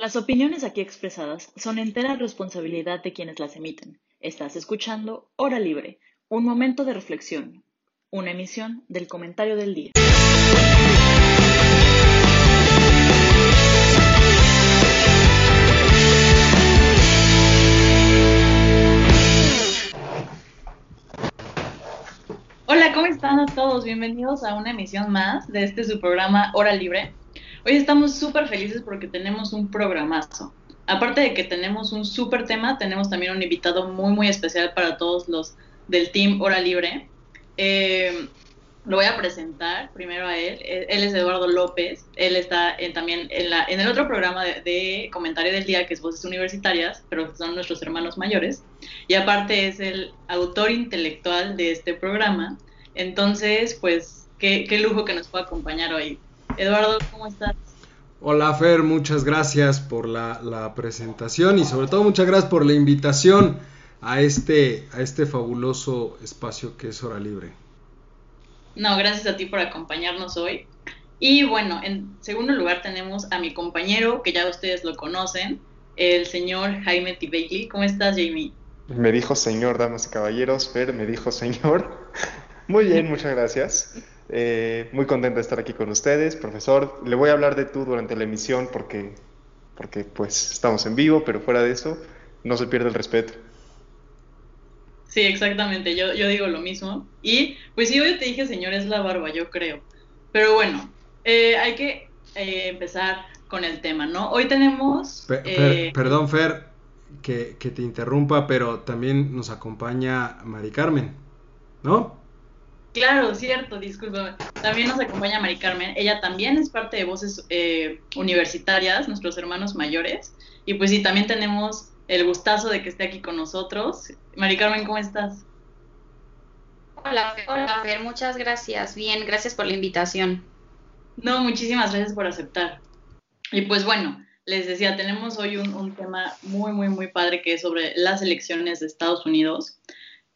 Las opiniones aquí expresadas son entera responsabilidad de quienes las emiten. Estás escuchando Hora Libre, un momento de reflexión, una emisión del comentario del día. Hola, ¿cómo están a todos? Bienvenidos a una emisión más de este su programa Hora Libre. Hoy estamos súper felices porque tenemos un programazo. Aparte de que tenemos un súper tema, tenemos también un invitado muy, muy especial para todos los del Team Hora Libre. Eh, lo voy a presentar primero a él. Él es Eduardo López. Él está también en, la, en el otro programa de, de, comentario del día, que es Voces Universitarias, pero son nuestros hermanos mayores. Y aparte es el autor intelectual de este programa. Entonces, pues, qué, qué lujo que nos pueda acompañar hoy. Eduardo, ¿cómo estás? Hola Fer, muchas gracias por la, presentación y sobre todo muchas gracias por la invitación a este, a este fabuloso espacio que es Hora Libre. No, gracias a ti por acompañarnos hoy. Y bueno, en segundo lugar tenemos a mi compañero, que ya ustedes lo conocen, el señor Jaime T. Bailey. ¿Cómo estás, Jamie? Me dijo señor, damas y caballeros. Fer me dijo señor. Muy bien, muchas gracias. Eh, muy contento de estar aquí con ustedes, profesor. Le voy a hablar de tú durante la emisión porque, porque pues estamos en vivo, pero fuera de eso no se pierde el respeto. Sí, exactamente, yo, yo digo lo mismo. Y pues sí, yo te dije, señor, es la barba, yo creo. Pero bueno, eh, hay que eh, empezar con el tema, ¿no? Hoy tenemos... perdón, Fer, que, que te interrumpa, pero también nos acompaña Mari Carmen, ¿no? Claro, cierto, disculpa. También nos acompaña Mari Carmen. Ella también es parte de Voces eh, Universitarias, nuestros hermanos mayores. Y pues sí, también tenemos el gustazo de que esté aquí con nosotros. Mari Carmen, ¿cómo estás? Hola, hola, Fer, muchas gracias. Bien, gracias por la invitación. No, muchísimas gracias por aceptar. Y pues bueno, les decía, tenemos hoy un, un tema muy, muy, muy padre que es sobre las elecciones de Estados Unidos.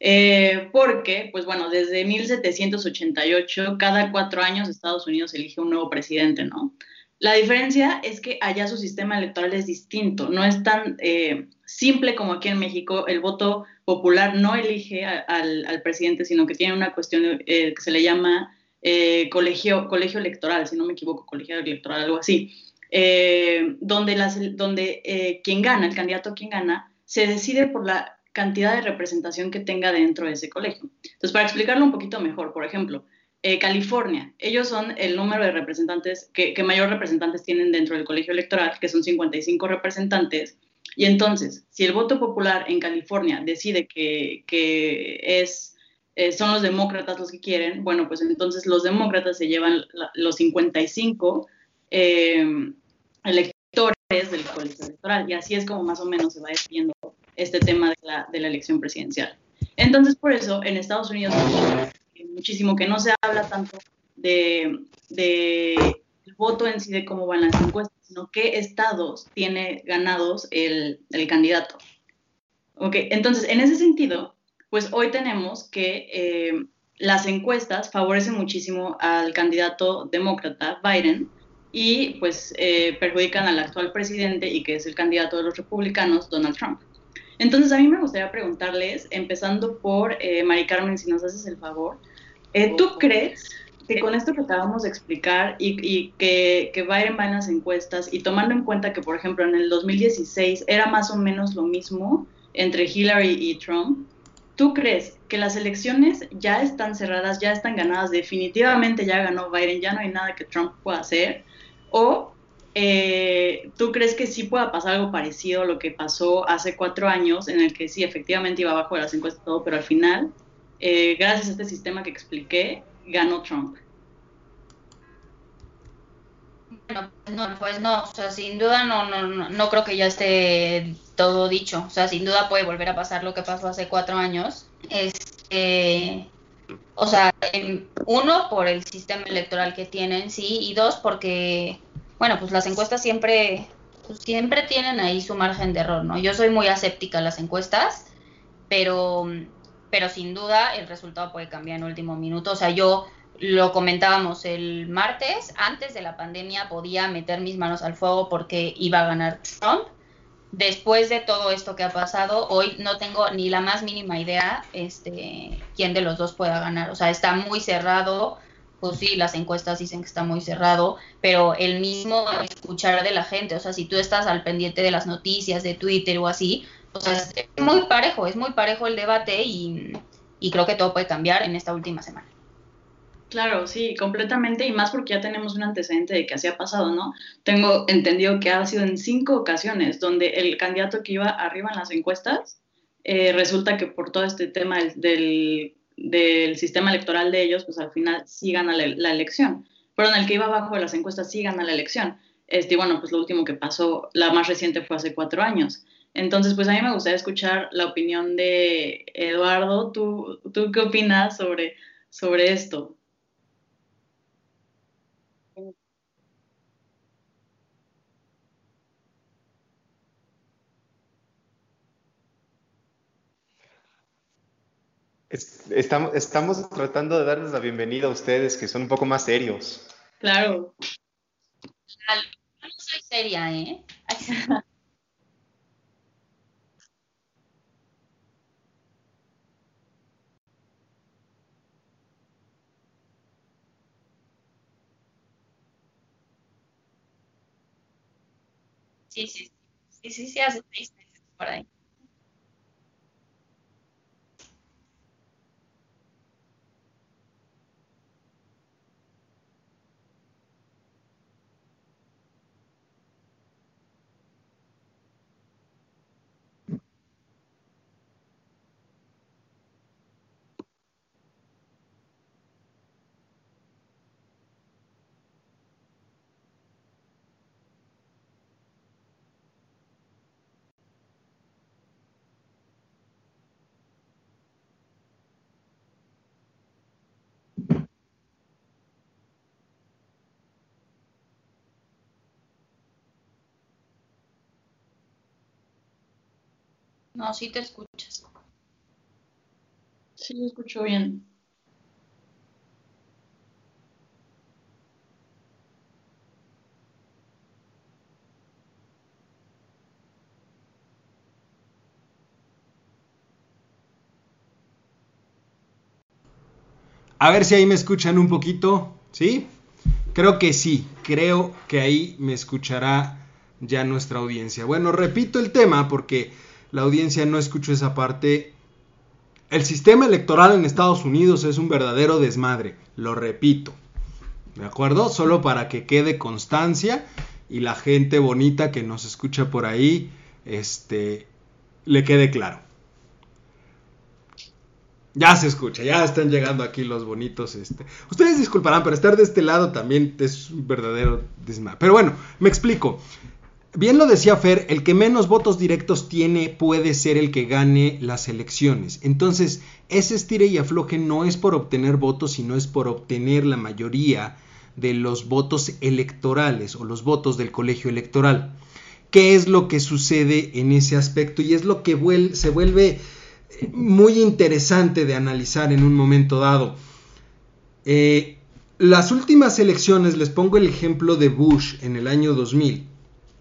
Eh, porque, pues bueno, desde 1788, cada cuatro años Estados Unidos elige un nuevo presidente, ¿no? La diferencia es que allá su sistema electoral es distinto, no es tan eh, simple como aquí en México. El voto popular no elige al, presidente, sino que tiene una cuestión eh, que se le llama colegio, colegio electoral, si no me equivoco, colegio electoral, algo así, donde, las, donde quien gana, el candidato quien gana, se decide por la cantidad de representación que tenga dentro de ese colegio. Entonces, para explicarlo un poquito mejor, por ejemplo, eh, California, ellos son el número de representantes que, mayor representantes tienen dentro del colegio electoral, que son 55 representantes. Y entonces, si el voto popular en California decide que, es, eh, son los demócratas los que quieren, bueno, pues entonces los demócratas se llevan los 55 eh, electores del colegio electoral. Y así es como más o menos se va definiendo este tema de la, de la elección presidencial. Entonces, por eso, en Estados Unidos, muchísimo que no se habla tanto de, de el voto en sí, de cómo van las encuestas, sino qué estados tiene ganados el, el candidato. Ok, entonces, en ese sentido, pues hoy tenemos que eh, las encuestas favorecen muchísimo al candidato demócrata Biden y pues eh, perjudican al actual presidente y que es el candidato de los republicanos, Donald Trump. Entonces, a mí me gustaría preguntarles, empezando por eh, Mari Carmen, si nos haces el favor, eh, ¿tú crees que con esto que acabamos de explicar y, que, que Biden va en las encuestas y tomando en cuenta que, por ejemplo, en el 2016 era más o menos lo mismo entre Hillary y Trump, ¿tú crees que las elecciones ya están cerradas, ya están ganadas, definitivamente ya ganó Biden, ya no hay nada que Trump pueda hacer? ¿O eh, ¿tú crees que sí pueda pasar algo parecido a lo que pasó hace cuatro años, en el que sí, efectivamente iba abajo de las encuestas todo, pero al final, eh, gracias a este sistema que expliqué, ganó Trump? Bueno, no, pues no, o sea, sin duda no, no, no, no creo que ya esté todo dicho. O sea, sin duda puede volver a pasar lo que pasó hace cuatro años. Este, o sea, uno, por el sistema electoral que tienen, sí, y dos, porque bueno, pues las encuestas siempre, pues siempre tienen ahí su margen de error, ¿no? Yo soy muy aséptica a las encuestas, pero, pero sin duda el resultado puede cambiar en último minuto. O sea, yo lo comentábamos el martes, antes de la pandemia podía meter mis manos al fuego porque iba a ganar Trump. Después de todo esto que ha pasado, hoy no tengo ni la más mínima idea este, quién de los dos pueda ganar. O sea, está muy cerrado. Pues sí, las encuestas dicen que está muy cerrado, pero el mismo escuchar de la gente, o sea, si tú estás al pendiente de las noticias, de Twitter o así, o sea, es muy parejo, es muy parejo el debate y, creo que todo puede cambiar en esta última semana. Claro, sí, completamente, y más porque ya tenemos un antecedente de que así ha pasado, ¿no? Tengo entendido que ha sido en cinco ocasiones donde el candidato que iba arriba en las encuestas, eh, resulta que por todo este tema del, sistema electoral de ellos, pues al final sí gana la, la, elección. Pero en el que iba abajo de las encuestas sí gana la elección. Este, bueno, pues lo último que pasó, la más reciente fue hace cuatro años. Entonces, pues a mí me gustaría escuchar la opinión de Eduardo. ¿Tú, tú qué opinas sobre, sobre esto? Estamos, estamos tratando de darles la bienvenida a ustedes, que son un poco más serios. Claro. Yo no soy seria, ¿eh? Sí, sí, sí, sí, sí, hace seis meses por ahí. No, sí te escuchas. Sí, lo escucho bien. A ver si ahí me escuchan un poquito, ¿sí? Creo que sí, creo que ahí me escuchará ya nuestra audiencia. Bueno, repito el tema porque la audiencia no escuchó esa parte. El sistema electoral en Estados Unidos es un verdadero desmadre, lo repito. ¿De acuerdo? Solo para que quede constancia y la gente bonita que nos escucha por ahí, este, le quede claro. Ya se escucha, ya están llegando aquí los bonitos. Este. Ustedes disculparán, pero estar de este lado también es un verdadero desmadre. Pero bueno, me explico. Bien lo decía Fer, el que menos votos directos tiene puede ser el que gane las elecciones. Entonces, ese estire y afloje no es por obtener votos, sino es por obtener la mayoría de los votos electorales o los votos del colegio electoral. ¿Qué es lo que sucede en ese aspecto? Y es lo que se vuelve eh, muy interesante de analizar en un momento dado. Eh, las últimas elecciones, les pongo el ejemplo de Bush en el año 2000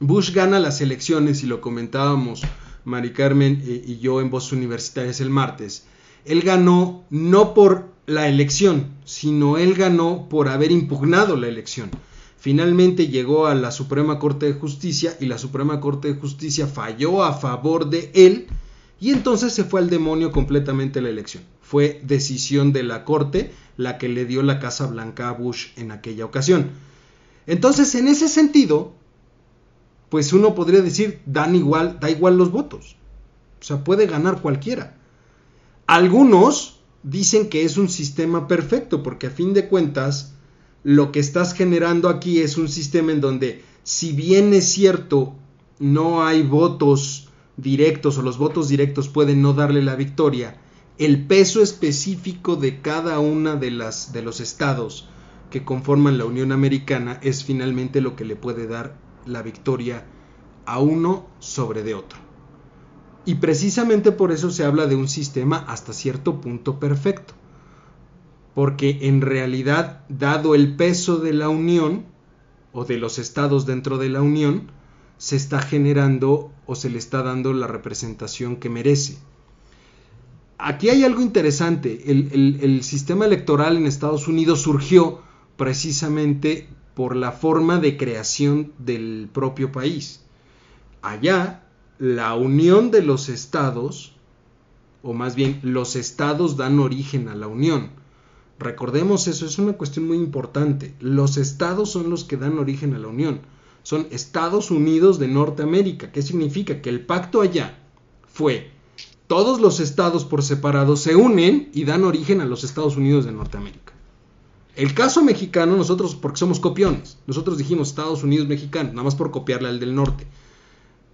Bush gana las elecciones y lo comentábamos Mari Carmen eh, y yo en Voz Universitarias el martes. Él ganó no por la elección, sino él ganó por haber impugnado la elección. Finalmente llegó a la Suprema Corte de Justicia y la Suprema Corte de Justicia falló a favor de él y entonces se fue al demonio completamente la elección. Fue decisión de la Corte la que le dio la Casa Blanca a Bush en aquella ocasión. Entonces, en ese sentido, pues uno podría decir, dan igual, da igual los votos. O sea, puede ganar cualquiera. Algunos dicen que es un sistema perfecto, porque a fin de cuentas, lo que estás generando aquí es un sistema en donde, si bien es cierto, no hay votos directos o los votos directos pueden no darle la victoria, el peso específico de cada una de las de los estados que conforman la Unión Americana es finalmente lo que le puede dar la victoria a uno sobre de otro. Y precisamente por eso se habla de un sistema hasta cierto punto perfecto. porque en realidad, dado el peso de la Unión, o de los estados dentro de la Unión, se está generando o se le está dando la representación que merece. Aquí hay algo interesante. El, sistema electoral en Estados Unidos surgió precisamente por la forma de creación del propio país. Allá, la unión de los estados, o más bien los estados dan origen a la unión. Recordemos eso, es una cuestión muy importante. Los estados son los que dan origen a la unión. Son Estados Unidos de Norteamérica. ¿Qué significa? Que el pacto allá fue todos los estados por separado se unen y dan origen a los Estados Unidos de Norteamérica. El caso mexicano, nosotros, porque somos copiones, nosotros dijimos Estados Unidos mexicano, nada más por copiarle al del norte.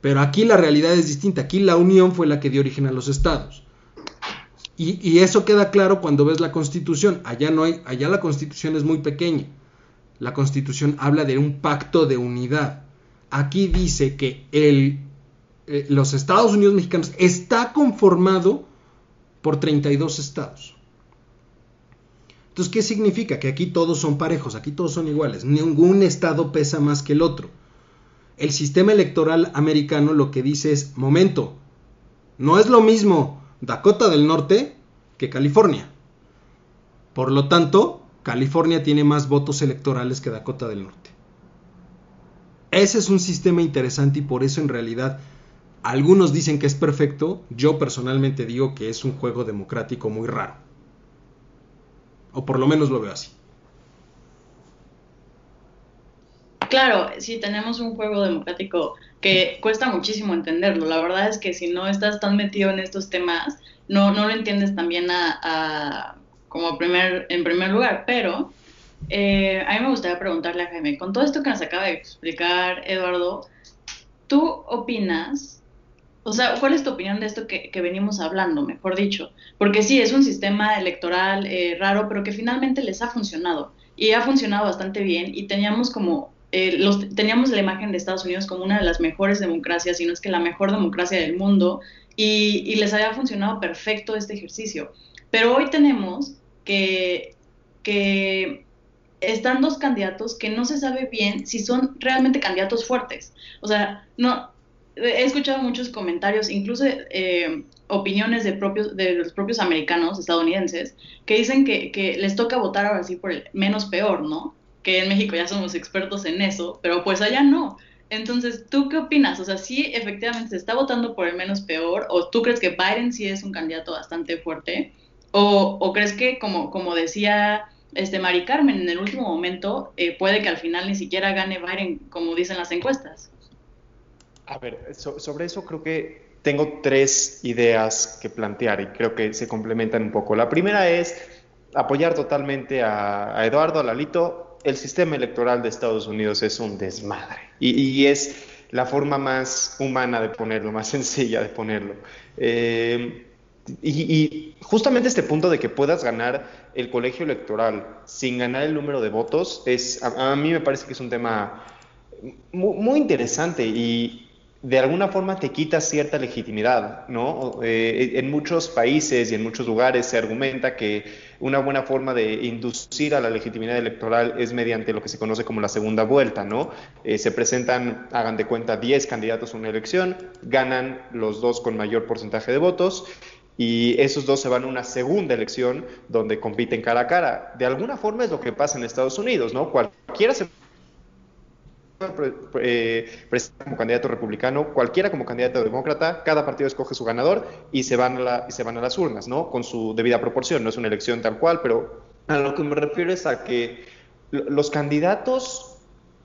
Pero aquí la realidad es distinta, aquí la unión fue la que dio origen a los estados. Y, eso queda claro cuando ves la constitución. Allá no hay, allá la constitución es muy pequeña. La constitución habla de un pacto de unidad. Aquí dice que el eh, los Estados Unidos mexicanos está conformado por 32 estados. Entonces, ¿qué significa? Que aquí todos son parejos, aquí todos son iguales, ningún estado pesa más que el otro. El sistema electoral americano lo que dice es, momento, no es lo mismo Dakota del Norte que California. Por lo tanto, California tiene más votos electorales que Dakota del Norte. Ese es un sistema interesante y por eso en realidad algunos dicen que es perfecto, yo personalmente digo que es un juego democrático muy raro. O por lo menos lo veo así. Claro, sí, tenemos un juego democrático que cuesta muchísimo entenderlo. La verdad es que si no estás tan metido en estos temas, no, no lo entiendes también a, como primer, en primer lugar. Pero eh, a mí me gustaría preguntarle a Jaime, con todo esto que nos acaba de explicar Eduardo, ¿tú opinas o sea, ¿cuál es tu opinión de esto que, venimos hablando, mejor dicho? Porque sí, es un sistema electoral eh, raro, pero que finalmente les ha funcionado. Y ha funcionado bastante bien. Y teníamos como, eh, los, teníamos la imagen de Estados Unidos como una de las mejores democracias, si no es que la mejor democracia del mundo. Y, y les había funcionado perfecto este ejercicio. Pero hoy tenemos que, que están dos candidatos que no se sabe bien si son realmente candidatos fuertes. O sea, no, he escuchado muchos comentarios, incluso eh, opiniones de, propios, de los propios americanos, estadounidenses, que dicen que, les toca votar ahora sí por el menos peor, ¿no? Que en México ya somos expertos en eso, pero pues allá no. Entonces, ¿tú qué opinas? O sea, ¿sí efectivamente se está votando por el menos peor? ¿O tú crees que Biden sí es un candidato bastante fuerte? ¿O, crees que, como, como decía este Mari Carmen, en el último momento eh, puede que al final ni siquiera gane Biden, como dicen las encuestas? A ver, sobre eso creo que tengo tres ideas que plantear y creo que se complementan un poco. La primera es apoyar totalmente a, Eduardo, a Lalito. El sistema electoral de Estados Unidos es un desmadre y, es la forma más humana de ponerlo, más sencilla de ponerlo. Eh, y, justamente este punto de que puedas ganar el colegio electoral sin ganar el número de votos, es, a, mí me parece que es un tema muy interesante y, de alguna forma te quita cierta legitimidad, ¿no? Eh, en muchos países y en muchos lugares se argumenta que una buena forma de inducir a la legitimidad electoral es mediante lo que se conoce como la segunda vuelta, ¿no? Eh, se presentan, hagan de cuenta, 10 candidatos a una elección, ganan los dos con mayor porcentaje de votos y esos dos se van a una segunda elección donde compiten cara a cara. De alguna forma es lo que pasa en Estados Unidos, ¿no? Cualquiera se eh, como candidato republicano, cualquiera como candidato demócrata, cada partido escoge su ganador y se van a, se van a las urnas, ¿no? Con su debida proporción. No es una elección tal cual, pero a lo que me refiero es a que los candidatos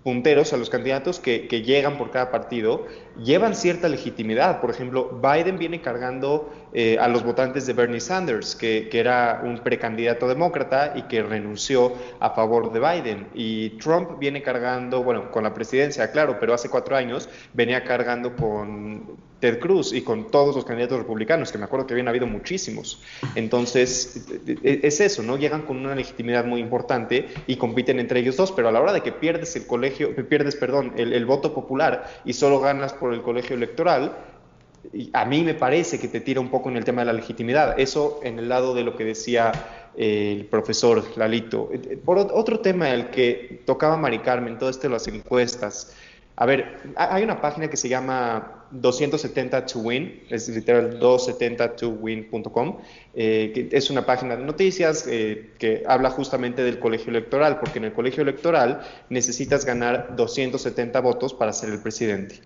punteros, a los candidatos que, llegan por cada partido, llevan cierta legitimidad. Por ejemplo, Biden viene cargando eh, a los votantes de Bernie Sanders, que, que, era un precandidato demócrata y que renunció a favor de Biden. Y Trump viene cargando, bueno, con la presidencia, claro, pero hace cuatro años venía cargando con Ted Cruz y con todos los candidatos republicanos, que me acuerdo que habían habido muchísimos. Entonces, e, e, es eso, ¿no? Llegan con una legitimidad muy importante y compiten entre ellos dos, pero a la hora de que pierdes el colegio, pierdes, perdón, el, voto popular y solo ganas por el colegio electoral, a mí me parece que te tira un poco en el tema de la legitimidad. Eso en el lado de lo que decía el profesor Lalito. Por otro tema, el que tocaba Mari Carmen, todo esto de las encuestas. A ver, hay una página que se llama 270 to win, es literal 270towin.com, eh, que es una página de noticias eh, que habla justamente del colegio electoral, porque en el colegio electoral necesitas ganar 270 votos para ser el presidente.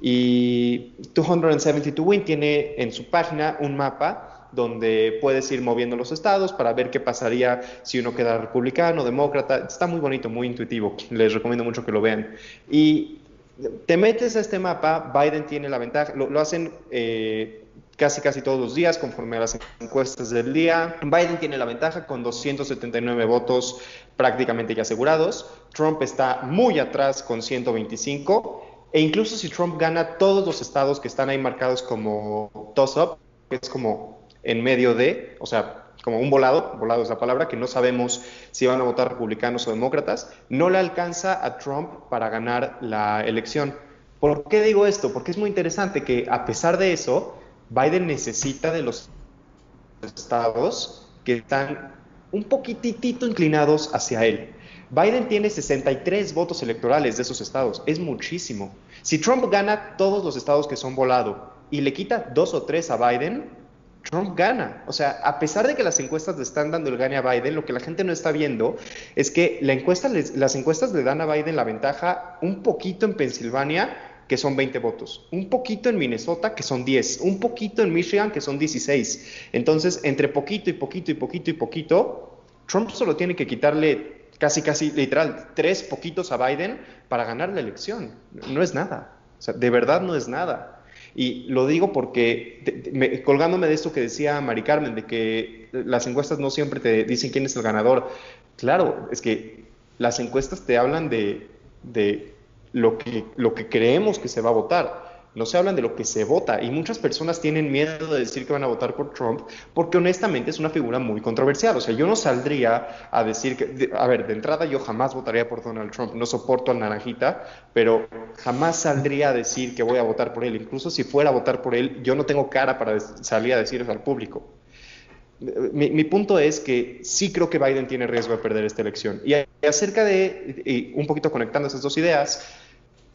Y 270 to win tiene en su página un mapa donde puedes ir moviendo los estados para ver qué pasaría si uno queda republicano, demócrata. Está muy bonito, muy intuitivo. Les recomiendo mucho que lo vean. Y te metes a este mapa, Biden tiene la ventaja, lo, hacen eh, casi casi todos los días conforme a las encuestas del día. Biden tiene la ventaja con 279 votos prácticamente ya asegurados. Trump está muy atrás con 125. E incluso si Trump gana todos los estados que están ahí marcados como toss-up, que es como en medio de, o sea, como un volado, volado es la palabra, que no sabemos si van a votar republicanos o demócratas, no le alcanza a Trump para ganar la elección. ¿Por qué digo esto? Porque es muy interesante que a pesar de eso, Biden necesita de los estados que están un poquitito inclinados hacia él. Biden tiene 63 votos electorales de esos estados, es muchísimo. Si Trump gana todos los estados que son volado y le quita dos o tres a Biden, Trump gana. O sea, a pesar de que las encuestas le están dando el gane a Biden, lo que la gente no está viendo es que la encuesta las encuestas le dan a Biden la ventaja un poquito en Pensilvania, que son 20 votos, un poquito en Minnesota, que son 10, un poquito en Michigan, que son 16. Entonces, entre poquito y poquito y poquito y poquito, Trump solo tiene que quitarle casi, casi, literal, tres poquitos a Biden para ganar la elección. No es nada. O sea, de verdad no es nada. Y lo digo porque, colgándome de esto que decía Mari Carmen, de que las encuestas no siempre te dicen quién es el ganador. Claro, es que las encuestas te hablan de, de lo, que, lo que creemos que se va a votar no se hablan de lo que se vota y muchas personas tienen miedo de decir que van a votar por Trump porque honestamente es una figura muy controversial. O sea, yo no saldría a decir que, a ver, de entrada yo jamás votaría por Donald Trump, no soporto al naranjita, pero jamás saldría a decir que voy a votar por él. Incluso si fuera a votar por él, yo no tengo cara para salir a decir eso al público. Mi, punto es que sí creo que Biden tiene riesgo de perder esta elección. Y acerca de, y un poquito conectando esas dos ideas,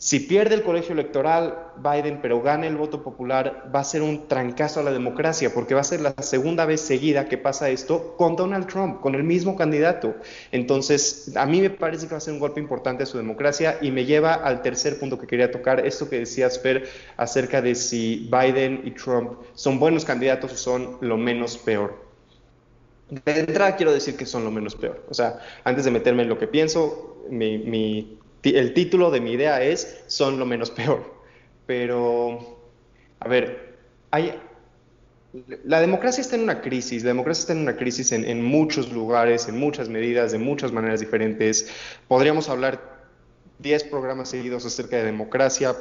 si pierde el colegio electoral Biden, pero gana el voto popular, va a ser un trancazo a la democracia, porque va a ser la segunda vez seguida que pasa esto con Donald Trump, con el mismo candidato. Entonces, a mí me parece que va a ser un golpe importante a su democracia y me lleva al tercer punto que quería tocar, esto que decías, Fer, acerca de si Biden y Trump son buenos candidatos o son lo menos peor. De entrada quiero decir que son lo menos peor. O sea, antes de meterme en lo que pienso, mi, mi el título de mi idea es Son lo menos peor. Pero, a ver, hay, la democracia está en una crisis, la democracia está en una crisis en, muchos lugares, en muchas medidas, de muchas maneras diferentes. Podríamos hablar 10 programas seguidos acerca de democracia,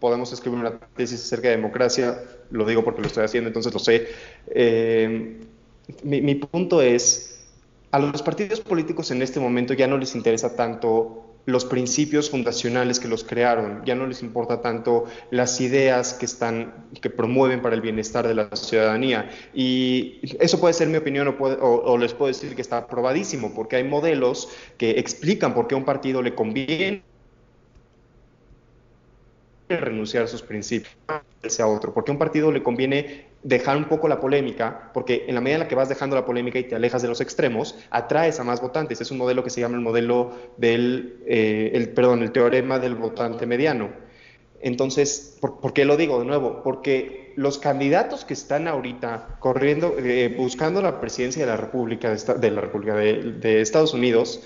podemos escribir una tesis acerca de democracia, lo digo porque lo estoy haciendo, entonces lo sé. Eh, mi, mi punto es, a los partidos políticos en este momento ya no les interesa tanto los principios fundacionales que los crearon, ya no les importa tanto las ideas que están que promueven para el bienestar de la ciudadanía. Y eso puede ser mi opinión o, o, les puedo decir que está probadísimo porque hay modelos que explican por qué a un partido le conviene renunciar a sus principios a otro, porque a un partido le conviene dejar un poco la polémica, porque en la medida en la que vas dejando la polémica y te alejas de los extremos, atraes a más votantes. Es un modelo que se llama el modelo del, eh, el, perdón, el teorema del votante mediano. Entonces, ¿por, qué lo digo de nuevo? Porque los candidatos que están ahorita corriendo, eh, buscando la presidencia de la República de, la República de, Estados Unidos,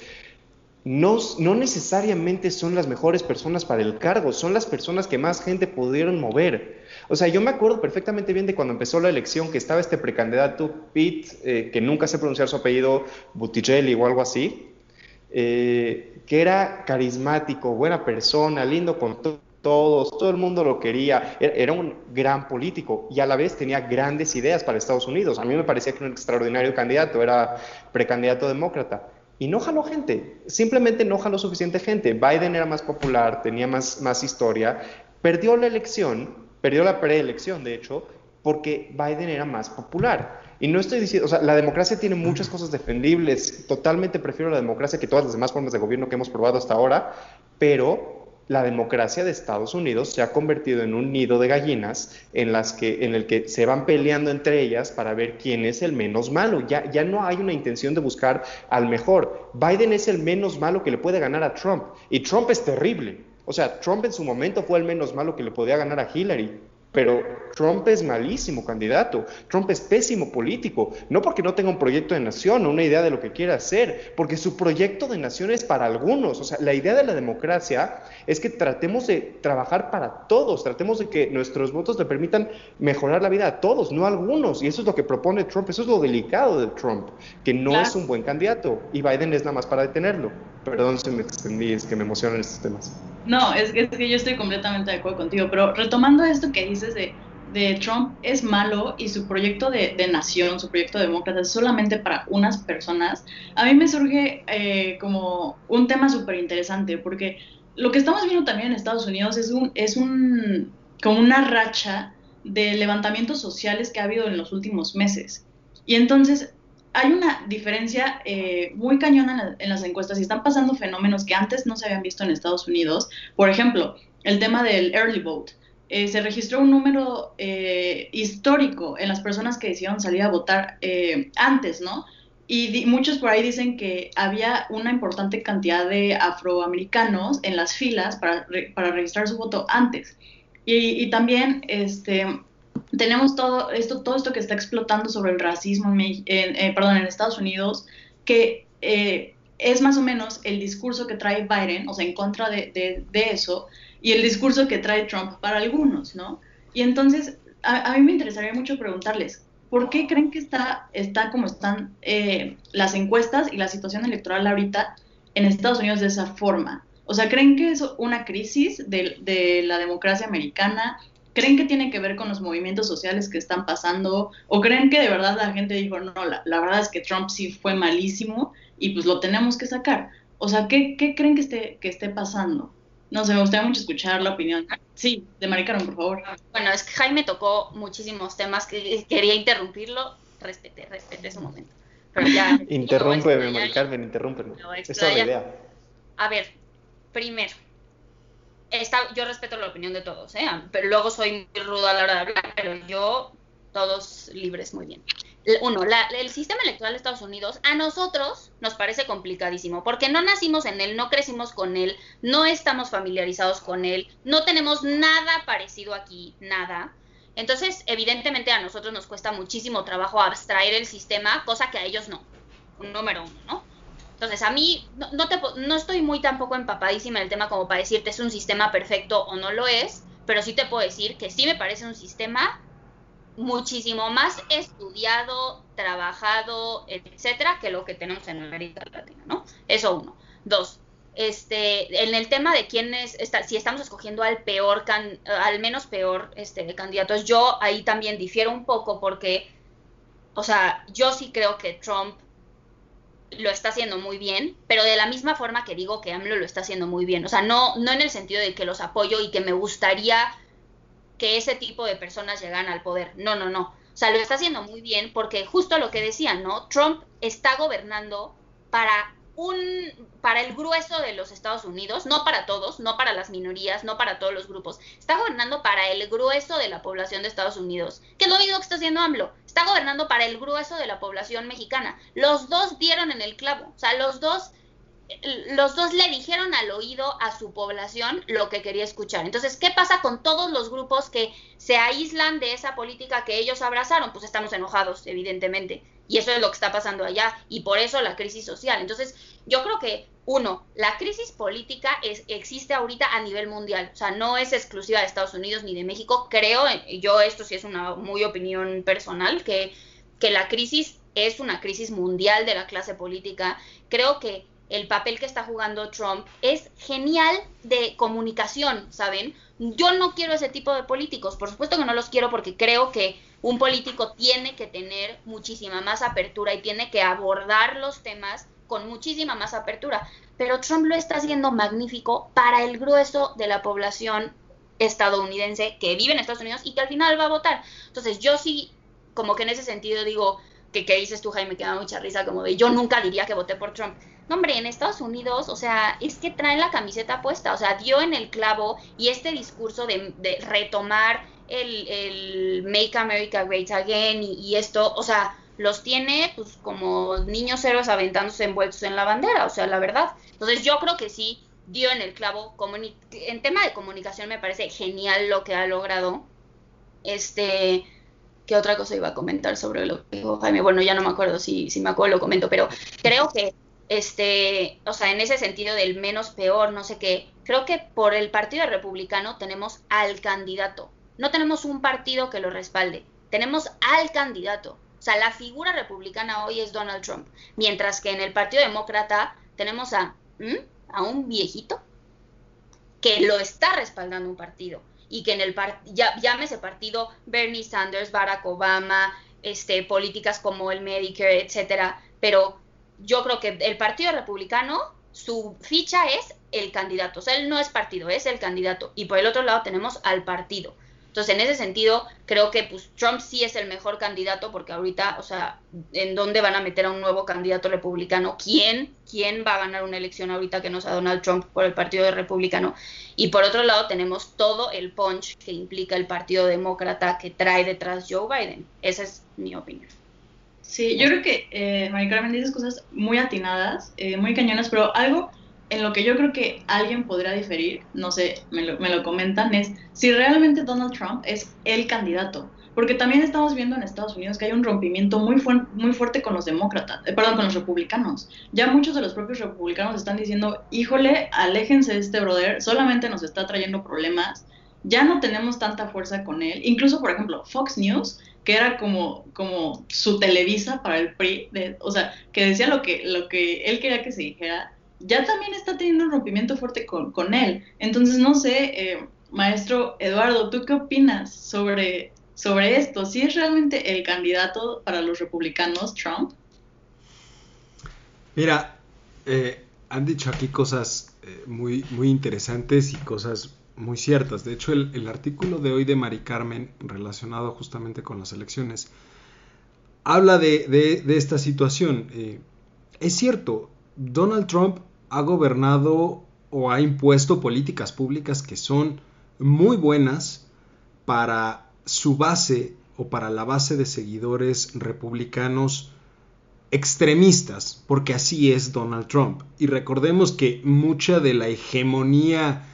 no, no, necesariamente son las mejores personas para el cargo, son las personas que más gente pudieron mover. O sea, yo me acuerdo perfectamente bien de cuando empezó la elección que estaba este precandidato Pete, eh, que nunca sé pronunciar su apellido, Buttigieg o algo así, eh, que era carismático, buena persona, lindo con todos, todo el mundo lo quería, era un gran político y a la vez tenía grandes ideas para Estados Unidos. A mí me parecía que era un extraordinario candidato, era precandidato demócrata. Y no jaló gente, simplemente no jaló suficiente gente. Biden era más popular, tenía más, más historia, perdió la elección perdió la preelección, de hecho, porque Biden era más popular. Y no estoy diciendo, o sea, la democracia tiene muchas cosas defendibles. Totalmente prefiero la democracia que todas las demás formas de gobierno que hemos probado hasta ahora, pero la democracia de Estados Unidos se ha convertido en un nido de gallinas en, las que, en el que se van peleando entre ellas para ver quién es el menos malo. Ya, ya no hay una intención de buscar al mejor. Biden es el menos malo que le puede ganar a Trump. Y Trump es terrible. O sea, Trump en su momento fue el menos malo que le podía ganar a Hillary. Pero Trump es malísimo candidato, Trump es pésimo político, no porque no tenga un proyecto de nación o una idea de lo que quiera hacer, porque su proyecto de nación es para algunos. O sea, la idea de la democracia es que tratemos de trabajar para todos, tratemos de que nuestros votos le permitan mejorar la vida a todos, no a algunos. Y eso es lo que propone Trump, eso es lo delicado de Trump, que no es un buen candidato y Biden es nada más para detenerlo. Perdón si me extendí, es que me emocionan estos temas. No, es que, es que yo estoy completamente de acuerdo contigo, pero retomando esto que dices de, de Trump es malo y su proyecto de, nación, su proyecto demócrata es solamente para unas personas, a mí me surge eh, como un tema súper interesante, porque lo que estamos viendo también en Estados Unidos es, un, es un, como una racha de levantamientos sociales que ha habido en los últimos meses. Y entonces hay una diferencia eh, muy cañona en, en, las encuestas y están pasando fenómenos que antes no se habían visto en Estados Unidos. Por ejemplo, el tema del early vote. Eh, se registró un número eh, histórico en las personas que decidieron salir a votar eh, antes, ¿no? Y muchos por ahí dicen que había una importante cantidad de afroamericanos en las filas para, para registrar su voto antes. Y, también este, tenemos todo esto, todo esto que está explotando sobre el racismo en, perdón, en Estados Unidos, que es más o menos el discurso que trae Biden, o sea, en contra de, eso, y el discurso que trae Trump para algunos, ¿no? Y entonces, a, mí me interesaría mucho preguntarles, ¿por qué creen que está, está como están eh, las encuestas y la situación electoral ahorita en Estados Unidos de esa forma? O sea, ¿creen que es una crisis de, la democracia americana? ¿Creen que tiene que ver con los movimientos sociales que están pasando? ¿O creen que de verdad la gente dijo, no, la, la verdad es que Trump sí fue malísimo y pues lo tenemos que sacar? O sea, ¿qué, qué creen que esté, que esté pasando? No sé, me gustaría mucho escuchar la opinión. Sí, de Maricarón, por favor. Bueno, es que Jaime tocó muchísimos temas que quería interrumpirlo. Respete, respete ese momento. Pero ya. Interrúmpeme, Mari Carmen, interrúmpeme. Esa es la idea. A ver, primero, Está, yo respeto la opinión de todos, ¿eh? pero luego soy muy rudo a la hora de hablar, pero yo, todos libres, muy bien. Uno, la, el sistema electoral de Estados Unidos a nosotros nos parece complicadísimo, porque no nacimos en él, no crecimos con él, no estamos familiarizados con él, no tenemos nada parecido aquí, nada. Entonces, evidentemente a nosotros nos cuesta muchísimo trabajo abstraer el sistema, cosa que a ellos no. Número uno, ¿no? Entonces, a mí no, no, te, no estoy muy tampoco empapadísima del tema como para decirte es un sistema perfecto o no lo es, pero sí te puedo decir que sí me parece un sistema muchísimo más estudiado, trabajado, etcétera, que lo que tenemos en América Latina, ¿no? Eso uno. Dos, este, en el tema de quién es, está, si estamos escogiendo al peor, can, al menos peor este, candidatos, yo ahí también difiero un poco porque, o sea, yo sí creo que Trump lo está haciendo muy bien, pero de la misma forma que digo que AMLO lo está haciendo muy bien. O sea, no, no en el sentido de que los apoyo y que me gustaría que ese tipo de personas llegaran al poder. No, no, no. O sea, lo está haciendo muy bien porque justo lo que decían, ¿no? Trump está gobernando para un para el grueso de los Estados Unidos, no para todos, no para las minorías, no para todos los grupos. Está gobernando para el grueso de la población de Estados Unidos, que es lo que está haciendo AMLO. Está gobernando para el grueso de la población mexicana. Los dos dieron en el clavo, o sea, los dos los dos le dijeron al oído a su población lo que quería escuchar. Entonces, ¿qué pasa con todos los grupos que se aíslan de esa política que ellos abrazaron? Pues estamos enojados, evidentemente. Y eso es lo que está pasando allá. Y por eso la crisis social. Entonces, yo creo que, uno, la crisis política existe ahorita a nivel mundial. O sea, no es exclusiva de Estados Unidos ni de México. Creo, yo esto sí es una muy opinión personal, que, que la crisis es una crisis mundial de la clase política. Creo que el papel que está jugando Trump es genial de comunicación, ¿saben? Yo no quiero ese tipo de políticos, por supuesto que no los quiero porque creo que un político tiene que tener muchísima más apertura y tiene que abordar los temas con muchísima más apertura, pero Trump lo está haciendo magnífico para el grueso de la población estadounidense que vive en Estados Unidos y que al final va a votar. Entonces yo sí, como que en ese sentido digo, que, que dices tú, Jaime, que da mucha risa, como de yo nunca diría que voté por Trump. No, hombre, en Estados Unidos, o sea, es que traen la camiseta puesta, o sea, dio en el clavo y este discurso de, retomar el, el, Make America Great Again y, y, esto, o sea, los tiene pues como niños héroes aventándose envueltos en la bandera, o sea, la verdad. Entonces yo creo que sí dio en el clavo, en tema de comunicación me parece genial lo que ha logrado. Este, ¿Qué otra cosa iba a comentar sobre lo que dijo Jaime? Bueno, ya no me acuerdo si, si me acuerdo, lo comento, pero creo que, este, o sea, en ese sentido del menos peor, no sé qué, creo que por el Partido Republicano tenemos al candidato. No tenemos un partido que lo respalde, tenemos al candidato. O sea, la figura republicana hoy es Donald Trump, mientras que en el Partido Demócrata tenemos a, a un viejito que lo está respaldando un partido. Y que en el ya, llámese partido Bernie Sanders, Barack Obama, este, políticas como el Medicare, etcétera, pero yo creo que el Partido Republicano, su ficha es el candidato, o sea, él no es partido, es el candidato, y por el otro lado tenemos al partido. Entonces, en ese sentido, creo que pues, Trump sí es el mejor candidato porque ahorita, o sea, ¿en dónde van a meter a un nuevo candidato republicano? ¿Quién? ¿Quién va a ganar una elección ahorita que no sea Donald Trump por el Partido Republicano? Y por otro lado, tenemos todo el punch que implica el Partido Demócrata que trae detrás Joe Biden. Esa es mi opinión. Sí, yo creo que eh, Carmen dices cosas muy atinadas, eh, muy cañonas, pero algo en lo que yo creo que alguien podría diferir, no sé, me lo, me lo comentan, es si realmente Donald Trump es el candidato. Porque también estamos viendo en Estados Unidos que hay un rompimiento muy, muy fuerte con los demócratas, eh, perdón, con los republicanos. Ya muchos de los propios republicanos están diciendo, híjole, aléjense de este brother, solamente nos está trayendo problemas, ya no tenemos tanta fuerza con él. Incluso, por ejemplo, Fox News, que era como, como su Televisa para el PRI, o sea, que decía lo que, lo que él quería que se dijera, ya también está teniendo un rompimiento fuerte con, con él. Entonces, no sé, eh, maestro Eduardo, ¿tú qué opinas sobre, sobre esto? ¿Si es realmente el candidato para los republicanos, Trump? Mira, eh, han dicho aquí cosas eh, muy, muy interesantes y cosas muy ciertas. De hecho, el, artículo de hoy de Mari Carmen, relacionado justamente con las elecciones, habla de, esta situación. es cierto, Donald Trump ha gobernado o ha impuesto políticas públicas que son muy buenas para su base o para la base de seguidores republicanos extremistas, porque así es Donald Trump. Y recordemos que mucha de la hegemonía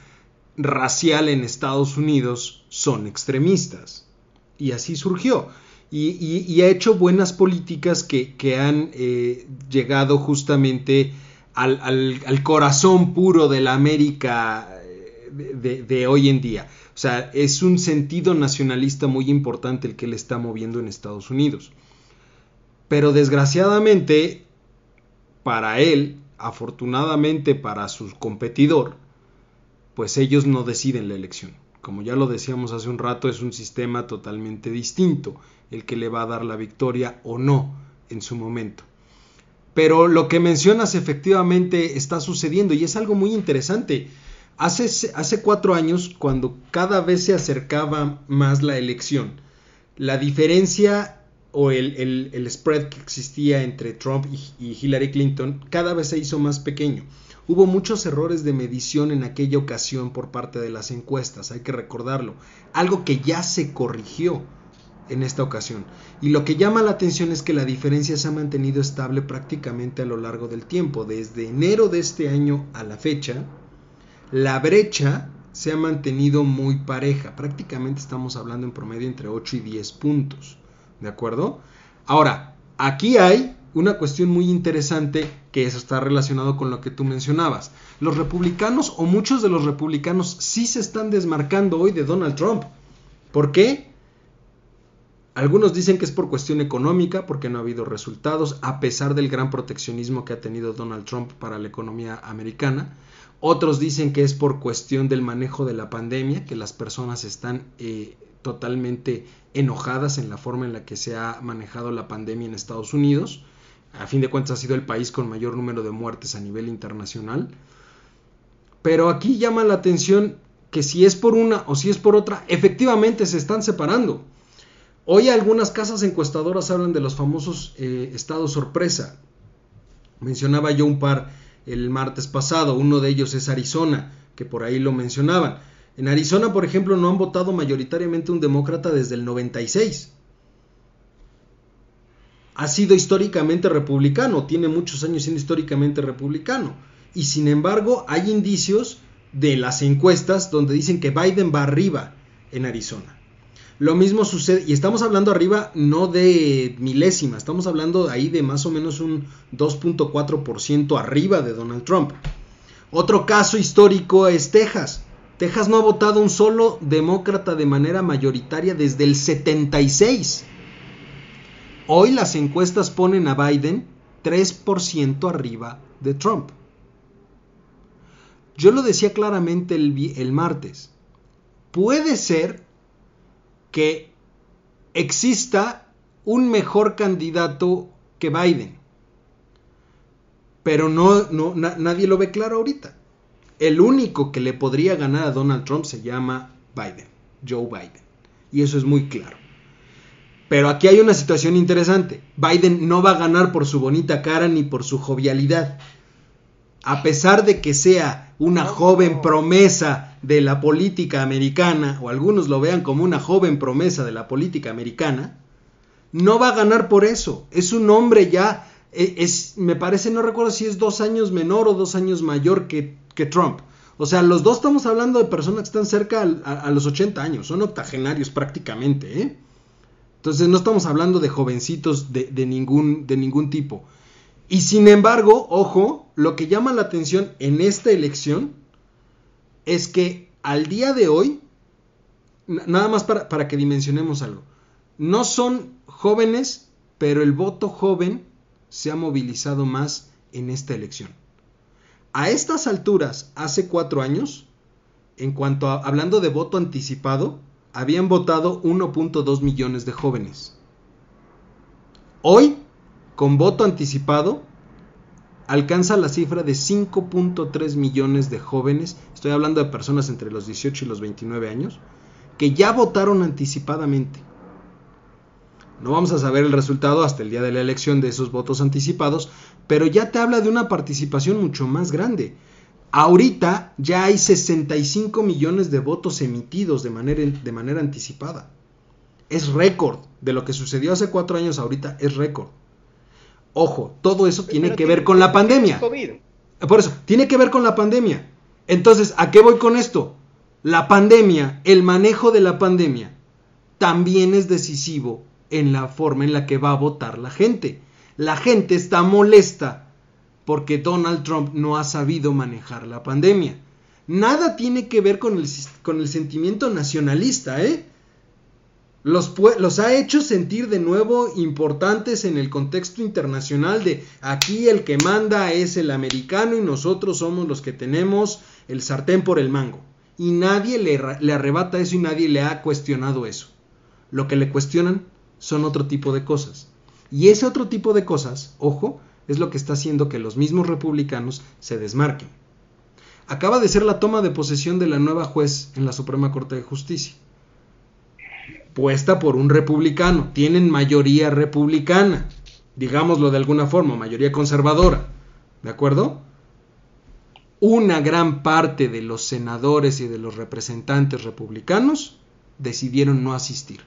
racial en Estados Unidos son extremistas. Y así surgió. Y, ha hecho buenas políticas que, han eh, llegado justamente al, corazón puro de la América eh, de, hoy en día. O sea, es un sentido nacionalista muy importante el que él está moviendo en Estados Unidos. Pero desgraciadamente, para él, afortunadamente para su competidor, pues ellos no deciden la elección. Como ya lo decíamos hace un rato, es un sistema totalmente distinto el que le va a dar la victoria o no en su momento. Pero lo que mencionas efectivamente está sucediendo y es algo muy interesante. Hace, hace cuatro años, cuando cada vez se acercaba más la elección, la diferencia o el, el, spread que existía entre Trump y, y Hillary Clinton cada vez se hizo más pequeño. Hubo muchos errores de medición en aquella ocasión por parte de las encuestas, hay que recordarlo, algo que ya se corrigió en esta ocasión. Y lo que llama la atención es que la diferencia se ha mantenido estable prácticamente a lo largo del tiempo. Desde enero de este año a la fecha, la brecha se ha mantenido muy pareja. Prácticamente estamos hablando en promedio entre 8 y 10 puntos. ¿De acuerdo? Ahora, aquí hay una cuestión muy interesante que está relacionado con lo que tú mencionabas. Los republicanos o muchos de los republicanos sí se están desmarcando hoy de Donald Trump. ¿Por qué? Algunos dicen que es por cuestión económica, porque no ha habido resultados, a pesar del gran proteccionismo que ha tenido Donald Trump para la economía americana. Otros dicen que es por cuestión del manejo de la pandemia, que las personas están eh, totalmente enojadas en la forma en la que se ha manejado la pandemia en Estados Unidos. A fin de cuentas ha sido el país con mayor número de muertes a nivel internacional. Pero aquí llama la atención que si es por una o si es por otra, efectivamente se están separando. Hoy algunas casas encuestadoras hablan de los famosos eh, estados sorpresa. Mencionaba yo un par el martes pasado, uno de ellos es Arizona, que por ahí lo mencionaban. En Arizona, por ejemplo, no han votado mayoritariamente un demócrata desde el 96. Ha sido históricamente republicano, tiene muchos años siendo históricamente republicano. Y sin embargo, hay indicios de las encuestas donde dicen que Biden va arriba en Arizona. Lo mismo sucede, y estamos hablando arriba no de milésima, estamos hablando ahí de más o menos un 2.4% arriba de Donald Trump. Otro caso histórico es Texas. Texas no ha votado un solo demócrata de manera mayoritaria desde el 76. Hoy las encuestas ponen a Biden 3% arriba de Trump. Yo lo decía claramente el, martes. Puede ser que exista un mejor candidato que Biden. Pero nadie lo ve claro ahorita. El único que le podría ganar a Donald Trump se llama Biden, Joe Biden. Y eso es muy claro. Pero aquí hay una situación interesante. Biden no va a ganar por su bonita cara ni por su jovialidad. A pesar de que sea una joven promesa de la política americana, o algunos lo vean como una joven promesa de la política americana, no va a ganar por eso. Es un hombre ya, e, es, me parece, no recuerdo si es dos años menor o dos años mayor que, que Trump. O sea, los dos estamos hablando de personas que están cerca a, los 80 años, son octogenarios prácticamente, ¿eh? Entonces no estamos hablando de jovencitos de, ningún, de ningún tipo. Y sin embargo, ojo, lo que llama la atención en esta elección es que al día de hoy, nada más para, para que dimensionemos algo, no son jóvenes, pero el voto joven se ha movilizado más en esta elección. A estas alturas, hace cuatro años, en cuanto a, hablando de voto anticipado, habían votado 1.2 millones de jóvenes. Hoy, con voto anticipado, alcanza la cifra de 5.3 millones de jóvenes, estoy hablando de personas entre los 18 y los 29 años, que ya votaron anticipadamente. No vamos a saber el resultado hasta el día de la elección de esos votos anticipados, pero ya te habla de una participación mucho más grande. Ahorita ya hay 65 millones de votos emitidos de manera, de manera anticipada. Es récord de lo que sucedió hace cuatro años ahorita, es récord. Ojo, todo eso tiene que ver con la pandemia. Por eso, tiene que ver con la pandemia. Entonces, ¿a qué voy con esto? La pandemia, el manejo de la pandemia, también es decisivo en la forma en la que va a votar la gente. La gente está molesta porque Donald Trump no ha sabido manejar la pandemia. Nada tiene que ver con el, sentimiento nacionalista, ¿eh? los, ha hecho sentir de nuevo importantes en el contexto internacional de aquí el que manda es el americano y nosotros somos los que tenemos el sartén por el mango. Y nadie le arrebata eso y nadie le ha cuestionado eso. Lo que le cuestionan son otro tipo de cosas. Y ese otro tipo de cosas, ojo, es lo que está haciendo que los mismos republicanos se desmarquen. Acaba de ser la toma de posesión de la nueva juez en la Suprema Corte de Justicia puesta por un republicano, tienen mayoría republicana, digámoslo de alguna forma, mayoría conservadora, ¿de acuerdo? Una gran parte de los senadores y de los representantes republicanos decidieron no asistir.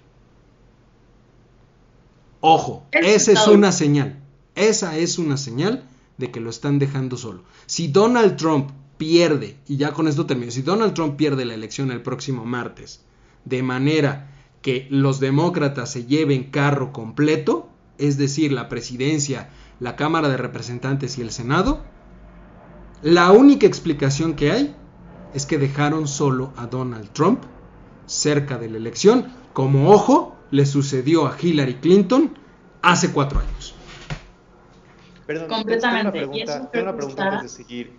Ojo, esa es una señal, esa es una señal de que lo están dejando solo. Si Donald Trump pierde, y ya con esto termino, si Donald Trump pierde la elección el próximo martes, de manera que los demócratas se lleven carro completo, es decir, la presidencia, la Cámara de Representantes y el Senado, la única explicación que hay es que dejaron solo a Donald Trump cerca de la elección, como ojo, le sucedió a Hillary Clinton hace cuatro años. Perdón, Completamente. Una pregunta, una pregunta antes de seguir.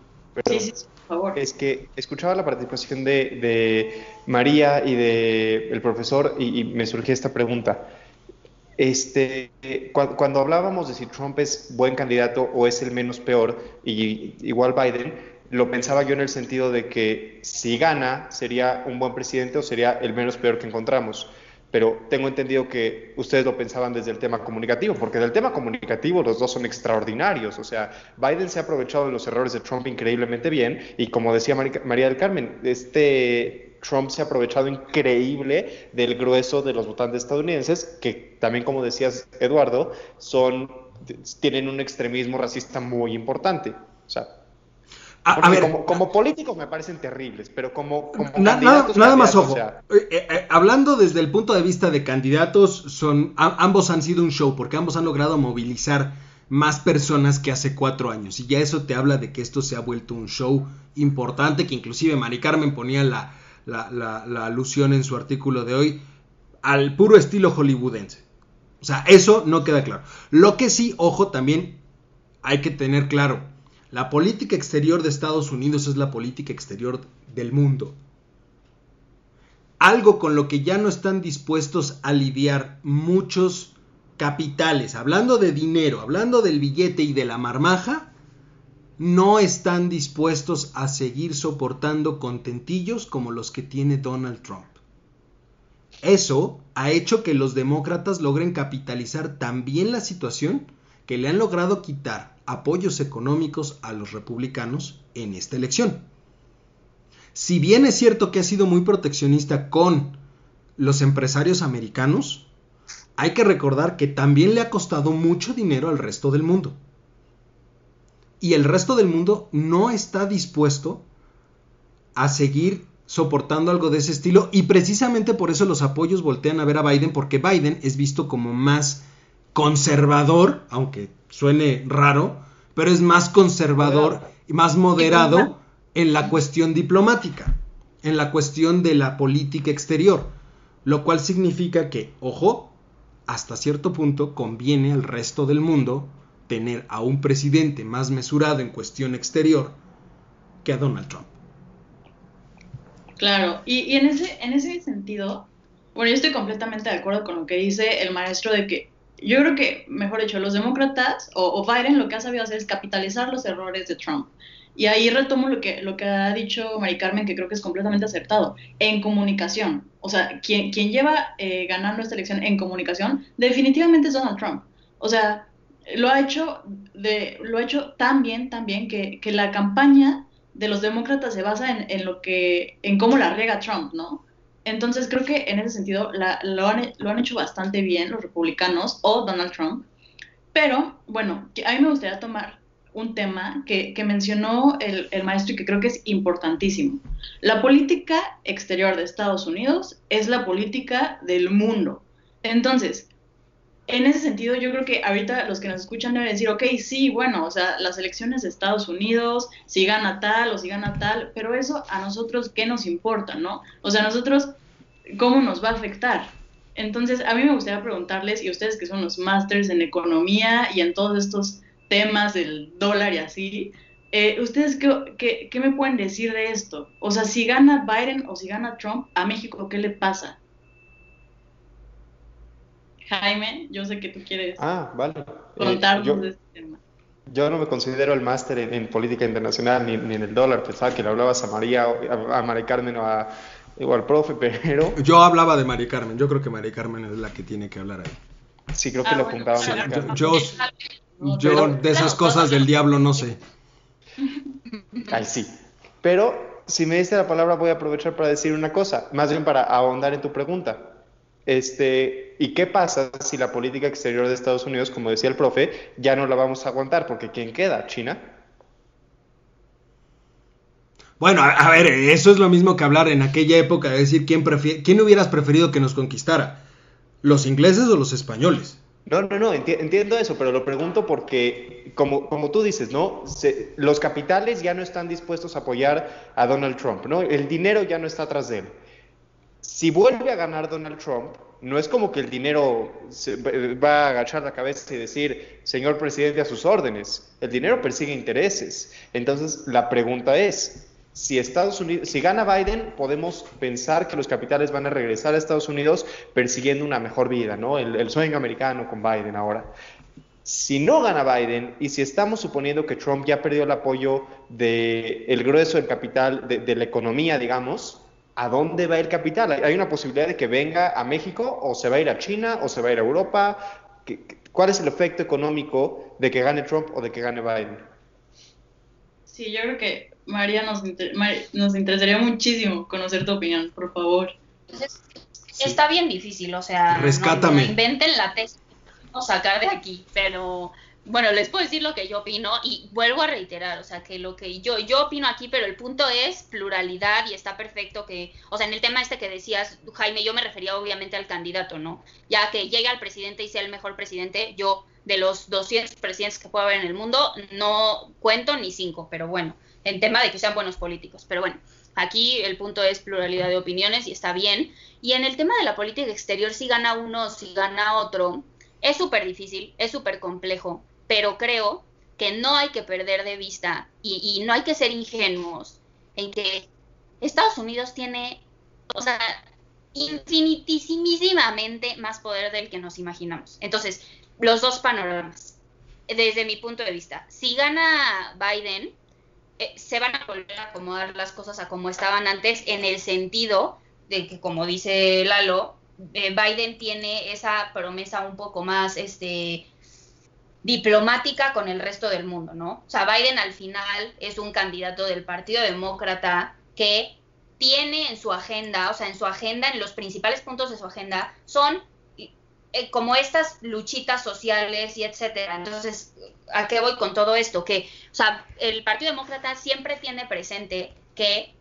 sí, sí, por favor. Es que escuchaba la participación de María y de el profesor y, me surgió esta pregunta. Este, cuando, hablábamos de si Trump es buen candidato o es el menos peor, y igual Biden, lo pensaba yo en el sentido de que si gana sería un buen presidente o sería el menos peor que encontramos. Pero tengo entendido que ustedes lo pensaban desde el tema comunicativo, porque del tema comunicativo los dos son extraordinarios. O sea, Biden se ha aprovechado de los errores de Trump increíblemente bien y como decía María del Carmen, este Trump se ha aprovechado increíble del grueso de los votantes estadounidenses, que también como decías Eduardo, son tienen un extremismo racista muy importante. O sea, a, ver, como, políticos me parecen terribles, pero como, nada, más ojo. Eh, eh, eh, hablando desde el punto de vista de candidatos, son ambos han sido un show porque ambos han logrado movilizar más personas que hace cuatro años y ya eso te habla de que esto se ha vuelto un show importante que inclusive Mari Carmen ponía la, la alusión en su artículo de hoy al puro estilo hollywoodense. O sea, eso no queda claro. Lo que sí, ojo, también hay que tener claro la política exterior de Estados Unidos es la política exterior del mundo. Algo con lo que ya no están dispuestos a lidiar muchos capitales, hablando de dinero, hablando del billete y de la marmaja, no están dispuestos a seguir soportando contentillos como los que tiene Donald Trump. Eso ha hecho que los demócratas logren capitalizar también la situación que le han logrado quitar apoyos económicos a los republicanos en esta elección. Si bien es cierto que ha sido muy proteccionista con los empresarios americanos, hay que recordar que también le ha costado mucho dinero al resto del mundo. Y el resto del mundo no está dispuesto a seguir soportando algo de ese estilo y precisamente por eso los apoyos voltean a ver a Biden porque Biden es visto como más conservador, aunque suene raro, pero es más conservador y más moderado en la cuestión diplomática, en la cuestión de la política exterior, lo cual significa que, ojo, hasta cierto punto conviene al resto del mundo tener a un presidente más mesurado en cuestión exterior que a Donald Trump. Claro, y, en, ese, en ese sentido, bueno, yo estoy completamente de acuerdo con lo que dice el maestro de que yo creo que, mejor dicho, los demócratas o, Biden lo que ha sabido hacer es capitalizar los errores de Trump. Y ahí retomo lo que, lo que ha dicho Mari Carmen, que creo que es completamente acertado, en comunicación. O sea, quien, quien lleva eh, ganando esta elección en comunicación definitivamente es Donald Trump. O sea, lo ha hecho, de, lo ha hecho tan bien, tan bien, que, que la campaña de los demócratas se basa en, en, lo que, en cómo la riega Trump, ¿no? Entonces creo que en ese sentido lo, han, hecho bastante bien los republicanos o Donald Trump. Pero bueno, a mí me gustaría tomar un tema que, mencionó el, el, maestro y que creo que es importantísimo. La política exterior de Estados Unidos es la política del mundo. Entonces, en ese sentido, yo creo que ahorita los que nos escuchan deben decir, ok, sí, bueno, o sea, las elecciones de Estados Unidos, si gana tal o si gana tal, pero eso a nosotros, ¿qué nos importa, no? O sea, nosotros, ¿cómo nos va a afectar? Entonces, a mí me gustaría preguntarles, y ustedes que son los másters en economía y en todos estos temas del dólar y así, eh, ¿ustedes qué, qué, qué me pueden decir de esto? O sea, si gana Biden o si gana Trump, a México, ¿qué le pasa? Jaime, yo sé que tú quieres ah, vale. contarnos eh, de este tema. Yo no me considero el máster en, política internacional ni, en el dólar, pensaba que le hablabas a María, a, María Carmen o a, igual profe, pero... Yo hablaba de María Carmen, yo creo que María Carmen es la que tiene que hablar ahí. Sí, creo que ah, lo apuntaba Yo, yo, de esas cosas del diablo no sé. Ay, sí. Pero si me diste la palabra voy a aprovechar para decir una cosa, más bien para ahondar en tu pregunta. Este, ¿Y qué pasa si la política exterior de Estados Unidos, como decía el profe, ya no la vamos a aguantar? Porque ¿quién queda? ¿China? Bueno, a, ver, eso es lo mismo que hablar en aquella época de decir quién, quién hubieras preferido que nos conquistara, los ingleses o los españoles. No, no, no, entiendo eso, pero lo pregunto porque, como, como tú dices, ¿no? los capitales ya no están dispuestos a apoyar a Donald Trump, ¿no? El dinero ya no está atrás de él si vuelve a ganar Donald Trump, no es como que el dinero va a agachar la cabeza y decir, señor presidente, a sus órdenes. El dinero persigue intereses. Entonces, la pregunta es, si Estados Unidos, si gana Biden, podemos pensar que los capitales van a regresar a Estados Unidos persiguiendo una mejor vida, ¿no? El, el sueño americano con Biden ahora. si no gana Biden y si estamos suponiendo que Trump ya perdió el apoyo del el grueso del capital, de, de, la economía, digamos, ¿a dónde va el capital? ¿Hay una posibilidad de que venga a México o se va a ir a China o se va a ir a Europa? ¿Cuál es el efecto económico de que gane Trump o de que gane Biden? Sí, yo creo que María nos, inter nos interesaría muchísimo conocer tu opinión, por favor. Entonces, está bien difícil, o sea, Rescátame. No, no inventen la tesis no sacar de aquí, pero bueno, les puedo decir lo que yo opino y vuelvo a reiterar, o sea, que lo que yo yo opino aquí, pero el punto es pluralidad y está perfecto que, o sea, en el tema este que decías, Jaime, yo me refería obviamente al candidato, ¿no? Ya que llegue al presidente y sea el mejor presidente, yo de los 200 presidentes que pueda haber en el mundo, no cuento ni cinco, pero bueno, en tema de que sean buenos políticos, pero bueno, aquí el punto es pluralidad de opiniones y está bien. Y en el tema de la política exterior, si gana uno, si gana otro, es súper difícil, es súper complejo, pero creo que no hay que perder de vista y, no hay que ser ingenuos en que Estados Unidos tiene, o sea, infinitísimamente más poder del que nos imaginamos. Entonces, los dos panoramas, desde mi punto de vista, si gana Biden, eh, se van a volver a acomodar las cosas a como estaban antes en el sentido de que, como dice Lalo, eh, Biden tiene esa promesa un poco más este, diplomática con el resto del mundo, ¿no? O sea, Biden al final es un candidato del Partido Demócrata que tiene en su agenda, o sea, en su agenda, en los principales puntos de su agenda, son eh, como estas luchitas sociales y etcétera. Entonces, ¿a qué voy con todo esto? Que, o sea, el Partido Demócrata siempre tiene presente que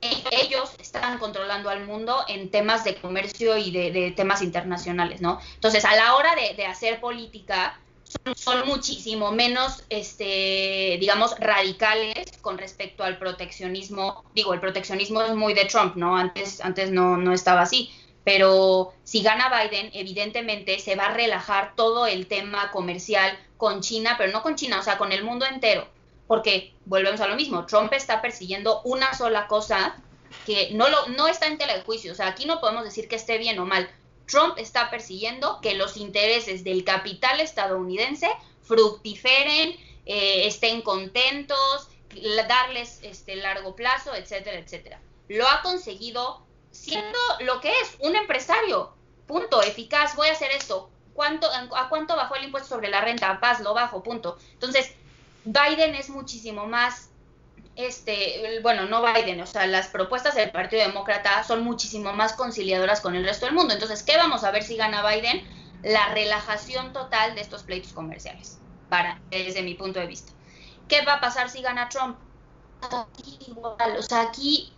ellos están controlando al mundo en temas de comercio y de, temas internacionales, ¿no? Entonces, a la hora de hacer política, son, muchísimo menos, este, digamos, radicales con respecto al proteccionismo. Digo, el proteccionismo es muy de Trump, ¿no? Antes, antes no, no estaba así. Pero si gana Biden, evidentemente se va a relajar todo el tema comercial con China, pero no con China, o sea, con el mundo entero porque volvemos a lo mismo, Trump está persiguiendo una sola cosa que no, lo, no está en tela de juicio, o sea, aquí no podemos decir que esté bien o mal. Trump está persiguiendo que los intereses del capital estadounidense fructiferen, eh, estén contentos, darles este largo plazo, etcétera, etcétera. Lo ha conseguido siendo lo que es, un empresario. Punto, eficaz, voy a hacer esto. ¿Cuánto, ¿A cuánto bajó el impuesto sobre la renta? Paz, lo bajo, punto. Entonces, Biden es muchísimo más, este, bueno, no Biden, o sea, las propuestas del Partido Demócrata son muchísimo más conciliadoras con el resto del mundo. Entonces, ¿qué vamos a ver si gana Biden? La relajación total de estos pleitos comerciales, para, desde mi punto de vista. ¿Qué va a pasar si gana Trump? Igual, o sea, aquí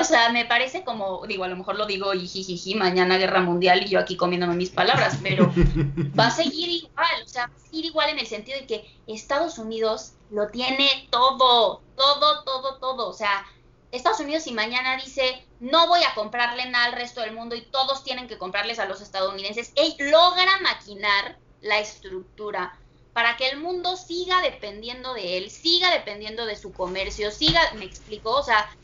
o sea, me parece como, digo, a lo mejor lo digo y jijiji, mañana guerra mundial y yo aquí comiéndome mis palabras, pero va a seguir igual, o sea, va a seguir igual en el sentido de que Estados Unidos lo tiene todo, todo, todo, todo, o sea, Estados Unidos si mañana dice, no voy a comprarle nada al resto del mundo y todos tienen que comprarles a los estadounidenses, él logra maquinar la estructura para que el mundo siga dependiendo de él, siga dependiendo de su comercio, siga, me explico, o sea,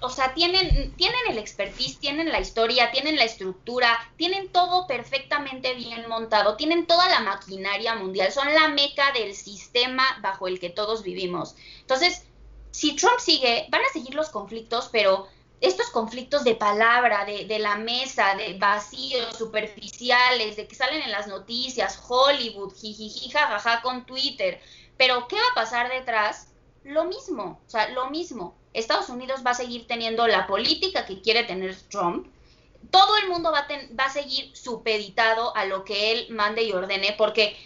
o sea, tienen, tienen el expertise, tienen la historia, tienen la estructura, tienen todo perfectamente bien montado, tienen toda la maquinaria mundial, son la meca del sistema bajo el que todos vivimos. Entonces, si Trump sigue, van a seguir los conflictos, pero estos conflictos de palabra, de, de la mesa, de vacíos superficiales, de que salen en las noticias, Hollywood, jijiji, jajaja con Twitter, pero ¿qué va a pasar detrás? Lo mismo, o sea, lo mismo Estados Unidos va a seguir teniendo la política que quiere tener Trump. Todo el mundo va a, ten, va a seguir supeditado a lo que él mande y ordene, porque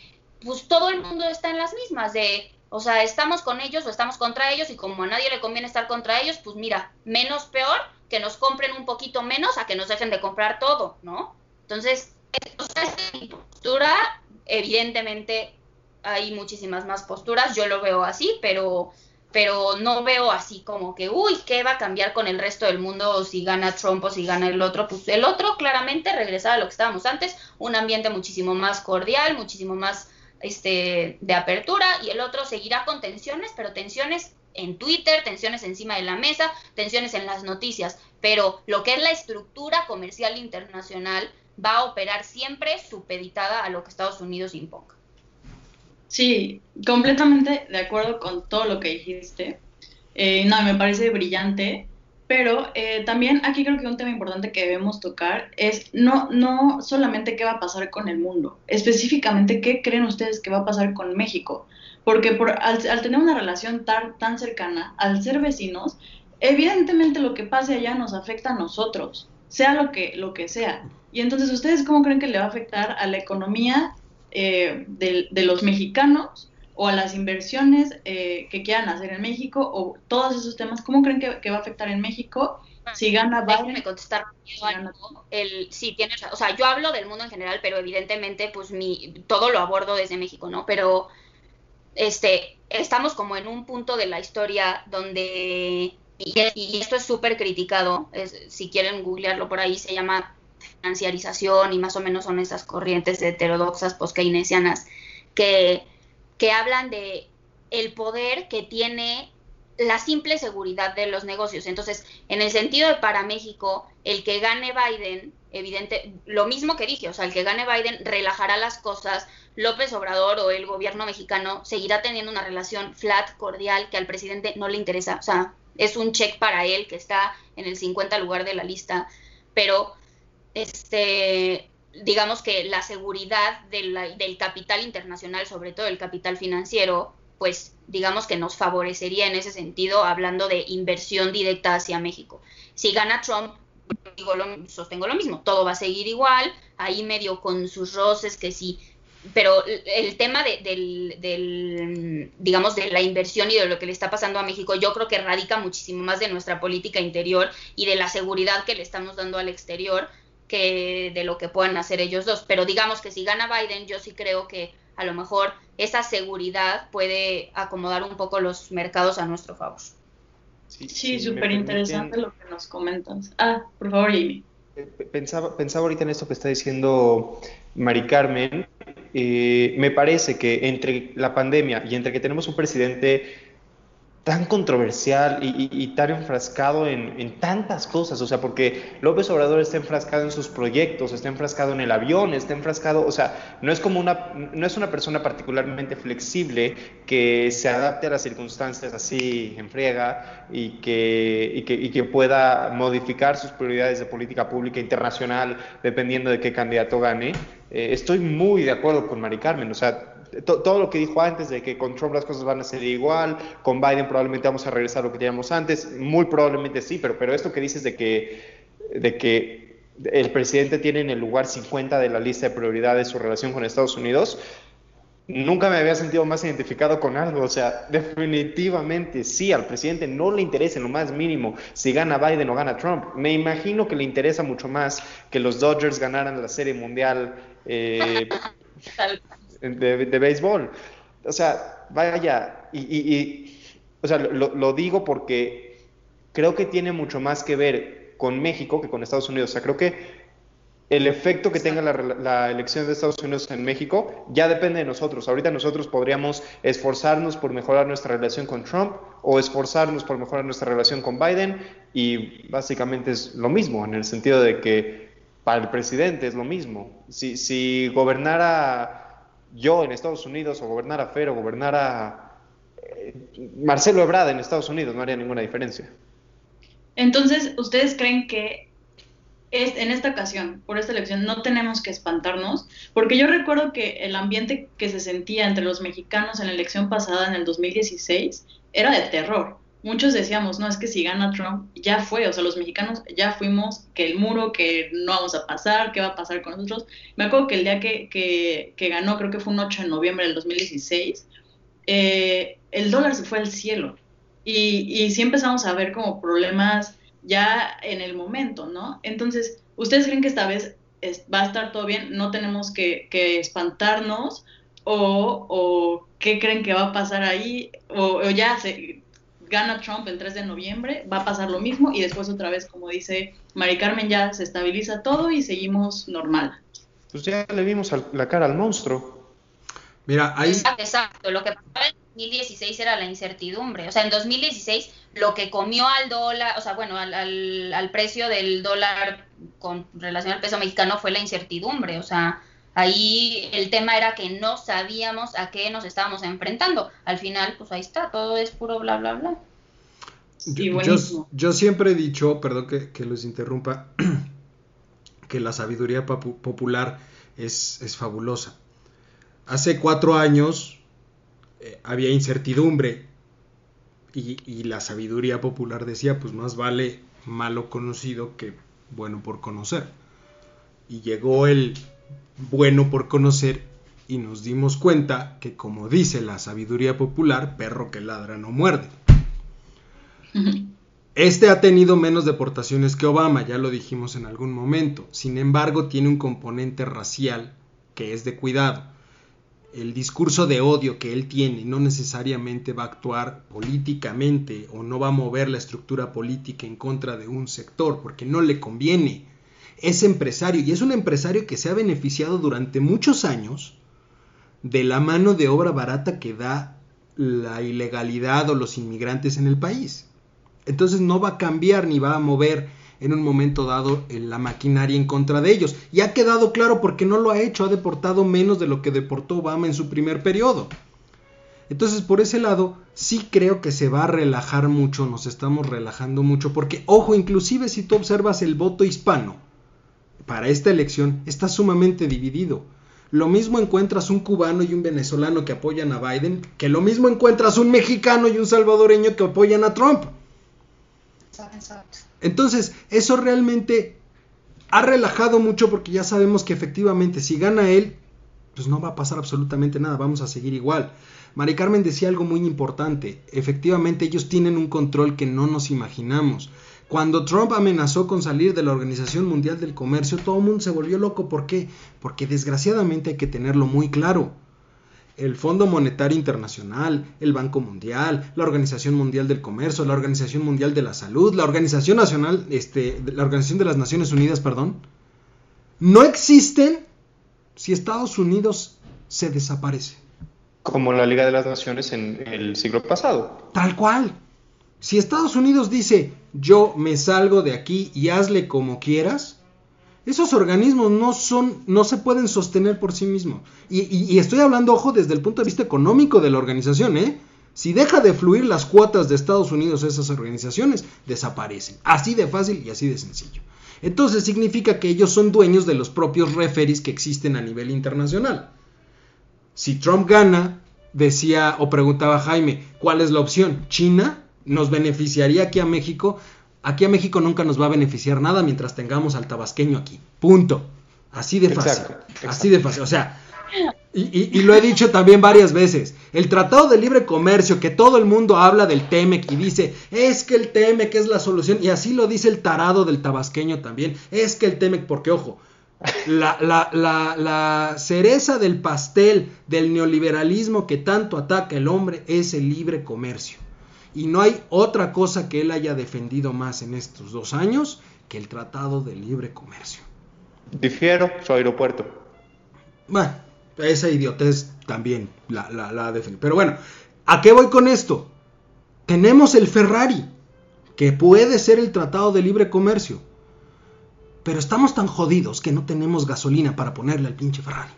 pues todo el mundo está en las mismas de, o sea, estamos con ellos o estamos contra ellos y como a nadie le conviene estar contra ellos, pues mira, menos peor que nos compren un poquito menos a que nos dejen de comprar todo, ¿no? Entonces, esta postura, evidentemente hay muchísimas más posturas, yo lo veo así, pero pero no veo así como que, uy, ¿qué va a cambiar con el resto del mundo si gana Trump o si gana el otro? Pues el otro claramente regresar a lo que estábamos antes, un ambiente muchísimo más cordial, muchísimo más este, de apertura y el otro seguirá con tensiones, pero tensiones en Twitter, tensiones encima de la mesa, tensiones en las noticias, pero lo que es la estructura comercial internacional va a operar siempre supeditada a lo que Estados Unidos imponga. Sí, completamente de acuerdo con todo lo que dijiste. Eh, no, me parece brillante, pero eh, también aquí creo que un tema importante que debemos tocar es no, no solamente qué va a pasar con el mundo, específicamente qué creen ustedes que va a pasar con México, porque por, al, tener una relación tan, tan cercana, al ser vecinos, evidentemente lo que pase allá nos afecta a nosotros, sea lo que, lo que sea. Y entonces, ¿ustedes cómo creen que le va a afectar a la economía eh, de, de, los mexicanos o a las inversiones eh, que quieran hacer en México o todos esos temas? ¿Cómo creen que, va a afectar en México si gana Biden? contestar el, sí, tienes, o sea, yo hablo del mundo en general, pero evidentemente, pues mi, todo lo abordo desde México, ¿no? Pero este, estamos como en un punto de la historia donde, y, esto es súper criticado, si quieren googlearlo por ahí, se llama financiarización y más o menos son esas corrientes heterodoxas post-keynesianas que, que hablan de el poder que tiene la simple seguridad de los negocios. Entonces, en el sentido de para México, el que gane Biden, evidente, lo mismo que dije, o sea, el que gane Biden relajará las cosas, López Obrador o el gobierno mexicano seguirá teniendo una relación flat, cordial, que al presidente no le interesa, o sea, es un check para él que está en el 50 lugar de la lista, pero este digamos que la seguridad del capital internacional, sobre todo el capital financiero, pues digamos que nos favorecería en ese sentido, hablando de inversión directa hacia México. Si gana Trump, digo lo, sostengo lo mismo, todo va a seguir igual, ahí medio con sus roces que sí, pero el tema de, del, digamos, de la inversión y de lo que le está pasando a México, yo creo que radica muchísimo más de nuestra política interior y de la seguridad que le estamos dando al exterior que de lo que puedan hacer ellos dos. Pero digamos que si gana Biden, yo sí creo que a lo mejor esa seguridad puede acomodar un poco los mercados a nuestro favor. Sí, súper interesante lo que nos comentas. Ah, por favor, Amy. Eh, pensaba, pensaba ahorita en esto que está diciendo Mari Carmen. Eh, me parece que entre la pandemia y entre que tenemos un presidente tan controversial y, tan enfrascado en, tantas cosas, o sea, porque López Obrador está enfrascado en sus proyectos, está enfrascado en el avión, está enfrascado, o sea, no es como una, no es una persona particularmente flexible que se adapte a las circunstancias así en friega y que, y que, y que pueda modificar sus prioridades de política pública internacional dependiendo de qué candidato gane. Eh, estoy muy de acuerdo con Mari Carmen, o sea, todo lo que dijo antes de que con Trump las cosas van a ser igual, con Biden probablemente vamos a regresar a lo que teníamos antes, muy probablemente sí, pero, pero esto que dices de que, de que el presidente tiene en el lugar 50 de la lista de prioridades su relación con Estados Unidos, nunca me había sentido más identificado con algo. O sea, definitivamente sí, al presidente no le interesa en lo más mínimo si gana Biden o gana Trump. Me imagino que le interesa mucho más que los Dodgers ganaran la Serie Mundial. Eh, de, béisbol. O sea, vaya, y, o sea, lo, digo porque creo que tiene mucho más que ver con México que con Estados Unidos. O sea, creo que el efecto que tenga la, elección de Estados Unidos en México ya depende de nosotros. Ahorita nosotros podríamos esforzarnos por mejorar nuestra relación con Trump o esforzarnos por mejorar nuestra relación con Biden y básicamente es lo mismo en el sentido de que para el presidente es lo mismo. Si, si gobernara yo en Estados Unidos o gobernar a Fer o gobernar a eh, Marcelo Ebrard en Estados Unidos, no haría ninguna diferencia. Entonces, ¿ustedes creen que es, en esta ocasión, por esta elección, no tenemos que espantarnos? Porque yo recuerdo que el ambiente que se sentía entre los mexicanos en la elección pasada, en el 2016, era de terror muchos decíamos, no, es que si gana Trump, ya fue, o sea, los mexicanos ya fuimos, que el muro, que no vamos a pasar, qué va a pasar con nosotros. Me acuerdo que el día que, que, ganó, creo que fue un 8 de noviembre del 2016, eh, el dólar se fue al cielo. Y, y sí empezamos a ver como problemas ya en el momento, ¿no? Entonces, ¿ustedes creen que esta vez va a estar todo bien? ¿No tenemos que, que espantarnos? O, o, qué creen que va a pasar ahí? O, o ya se, gana Trump el 3 de noviembre, va a pasar lo mismo y después otra vez, como dice Mari Carmen, ya se estabiliza todo y seguimos normal. Pues ya le vimos la cara al monstruo. Mira, ahí... Exacto, lo que pasa 2016 era la incertidumbre. O sea, en 2016 lo que comió al dólar, o sea, bueno, al, al, precio del dólar con relación al peso mexicano fue la incertidumbre. O sea, ahí el tema era que no sabíamos a qué nos estábamos enfrentando. Al final, pues ahí está, todo es puro bla, bla, bla. yo, yo, siempre he dicho, perdón que, que los interrumpa, que la sabiduría popular es, es fabulosa. Hace cuatro años eh, había incertidumbre y, la sabiduría popular decía, pues más vale malo conocido que bueno por conocer. Y llegó el bueno por conocer y nos dimos cuenta que como dice la sabiduría popular, perro que ladra no muerde. Este ha tenido menos deportaciones que Obama, ya lo dijimos en algún momento. Sin embargo, tiene un componente racial que es de cuidado el discurso de odio que él tiene no necesariamente va a actuar políticamente o no va a mover la estructura política en contra de un sector porque no le conviene. Es empresario y es un empresario que se ha beneficiado durante muchos años de la mano de obra barata que da la ilegalidad o los inmigrantes en el país. Entonces no va a cambiar ni va a mover en un momento dado la maquinaria en contra de ellos. Y ha quedado claro porque no lo ha hecho, ha deportado menos de lo que deportó Obama en su primer periodo. Entonces, por ese lado, sí creo que se va a relajar mucho, nos estamos relajando mucho, porque, ojo, inclusive si tú observas el voto hispano para esta elección, está sumamente dividido. Lo mismo encuentras un cubano y un venezolano que apoyan a Biden, que lo mismo encuentras un mexicano y un salvadoreño que apoyan a Trump. Entonces, eso realmente ha relajado mucho porque ya sabemos que efectivamente si gana él, pues no va a pasar absolutamente nada, vamos a seguir igual. Mari Carmen decía algo muy importante, efectivamente ellos tienen un control que no nos imaginamos. Cuando Trump amenazó con salir de la Organización Mundial del Comercio, todo el mundo se volvió loco. ¿Por qué? Porque desgraciadamente hay que tenerlo muy claro el Fondo Monetario Internacional, el Banco Mundial, la Organización Mundial del Comercio, la Organización Mundial de la Salud, la Organización Nacional, este, la Organización de las Naciones Unidas, perdón, no existen si Estados Unidos se desaparece. Como la Liga de las Naciones en el siglo pasado. Tal cual. Si Estados Unidos dice, yo me salgo de aquí y hazle como quieras, esos organismos no son, no se pueden sostener por sí mismos. Y, estoy hablando, ojo, desde el punto de vista económico de la organización, ¿eh? Si deja de fluir las cuotas de Estados Unidos a esas organizaciones, desaparecen. Así de fácil y así de sencillo. Entonces significa que ellos son dueños de los propios referees que existen a nivel internacional. Si Trump gana, decía o preguntaba Jaime, ¿cuál es la opción? ¿China? ¿Nos beneficiaría aquí a México? Aquí a México nunca nos va a beneficiar nada mientras tengamos al tabasqueño aquí. Punto. Así de fácil. Así de fácil. O sea, y, lo he dicho también varias veces. El Tratado de Libre Comercio, que todo el mundo habla del TEMEC y dice, es que el TEMEC es la solución. Y así lo dice el tarado del tabasqueño también. Es que el TEMEC, porque ojo, la, la, la, la cereza del pastel del neoliberalismo que tanto ataca el hombre es el libre comercio. Y no hay otra cosa que él haya defendido más en estos dos años que el Tratado de Libre Comercio. Difiero, su aeropuerto. Bueno, esa idiotez también la, la, la defendido. Pero bueno, ¿a qué voy con esto? Tenemos el Ferrari, que puede ser el Tratado de Libre Comercio. Pero estamos tan jodidos que no tenemos gasolina para ponerle al pinche Ferrari.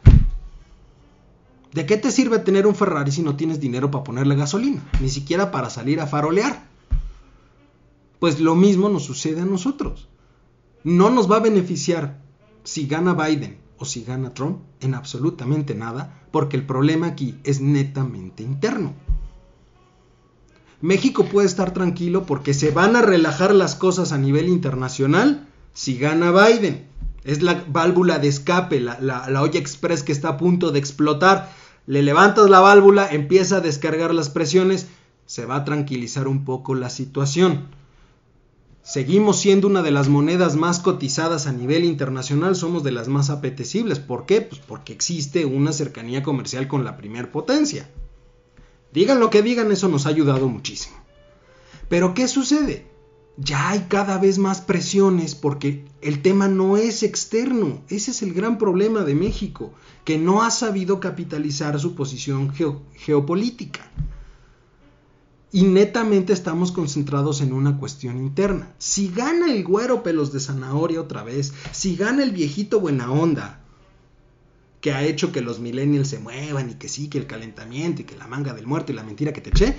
¿De qué te sirve tener un Ferrari si no tienes dinero para ponerle gasolina? Ni siquiera para salir a farolear. Pues lo mismo nos sucede a nosotros. No nos va a beneficiar si gana Biden o si gana Trump en absolutamente nada, porque el problema aquí es netamente interno. México puede estar tranquilo porque se van a relajar las cosas a nivel internacional si gana Biden. Es la válvula de escape, la, la olla express que está a punto de explotar le levantas la válvula, empieza a descargar las presiones, se va a tranquilizar un poco la situación. Seguimos siendo una de las monedas más cotizadas a nivel internacional, somos de las más apetecibles. ¿Por qué? Pues porque existe una cercanía comercial con la primer potencia. Digan lo que digan, eso nos ha ayudado muchísimo. Pero ¿qué sucede? Ya hay cada vez más presiones porque el tema no es externo. Ese es el gran problema de México, que no ha sabido capitalizar su posición geopolítica. y netamente estamos concentrados en una cuestión interna. Si gana el güero pelos de zanahoria otra vez, si gana el viejito buena onda, que ha hecho que los millennials se muevan y que sí, que el calentamiento y que la manga del muerto y la mentira que te eché,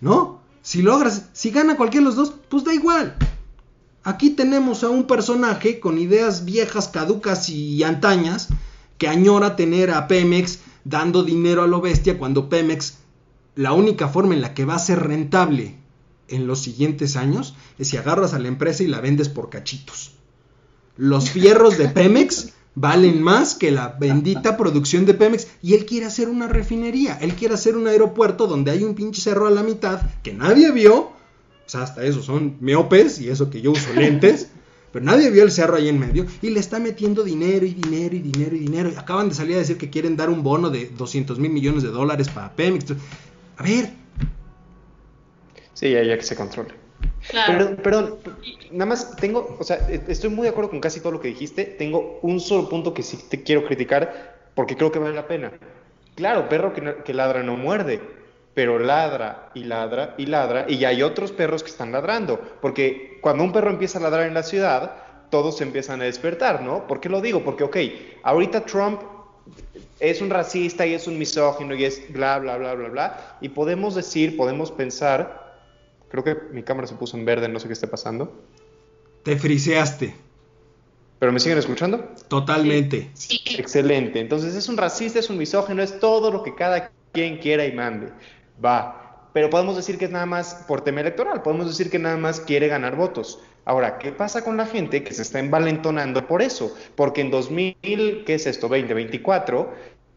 ¿no? Si logras, si gana cualquiera de los dos, pues da igual. Aquí tenemos a un personaje con ideas viejas, caducas y antañas, que añora tener a Pemex dando dinero a lo bestia cuando Pemex la única forma en la que va a ser rentable en los siguientes años es si agarras a la empresa y la vendes por cachitos. Los fierros de Pemex valen más que la bendita producción de Pemex y él quiere hacer una refinería, él quiere hacer un aeropuerto donde hay un pinche cerro a la mitad que nadie vio, o sea, hasta eso son miopes y eso que yo uso lentes, pero nadie vio el cerro ahí en medio y le está metiendo dinero y dinero y dinero y dinero. Y acaban de salir a decir que quieren dar un bono de 200 mil millones de dólares para Pemex. A ver. Sí, ya, ya que se controle. Perdón, perdón, nada más tengo, o sea, e, estoy muy de acuerdo con casi todo lo que dijiste. Tengo un solo punto que sí te quiero criticar porque creo que vale la pena. Claro, perro que, que ladra no muerde, pero ladra y ladra y ladra y hay otros perros que están ladrando. Porque cuando un perro empieza a ladrar en la ciudad, todos se empiezan a despertar, ¿no? ¿Por qué lo digo? Porque, ok, ahorita Trump es un racista y es un misógino y es bla, bla, bla, bla, bla. Y podemos decir, podemos pensar, creo que mi cámara se puso en verde, no sé qué esté pasando. Te friseaste. ¿Pero me siguen escuchando? Totalmente. Sí. Excelente. Entonces es un racista, es un misógino, es todo lo que cada quien quiera y mande. Va. Pero podemos decir que es nada más por tema electoral, podemos decir que nada más quiere ganar votos. Ahora, ¿qué pasa con la gente que se está envalentonando por eso? Porque en 2000, ¿qué es esto? 2024,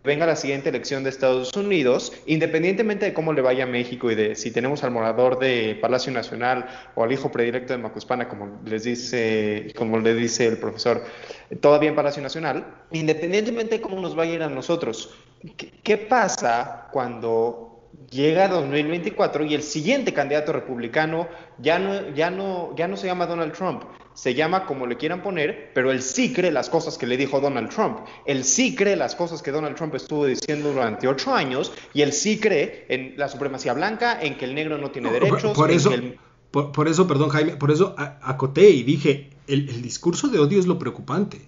venga la siguiente elección de Estados Unidos, independientemente de cómo le vaya a México y de si tenemos al morador de Palacio Nacional o al hijo predilecto de Macuspana, como les dice, como le dice el profesor, todavía en Palacio Nacional, independientemente de cómo nos vaya a ir a nosotros, ¿qué, qué pasa cuando llega 2024 y el siguiente candidato republicano ya no, ya no, ya no se llama Donald Trump, se llama como le quieran poner, pero él sí cree las cosas que le dijo Donald Trump. Él sí cree las cosas que Donald Trump estuvo diciendo durante ocho años y él sí cree en la supremacía blanca, en que el negro no tiene derechos. Por, eso, el... por, eso, perdón Jaime, por eso acoté y dije, el, el, discurso de odio es lo preocupante.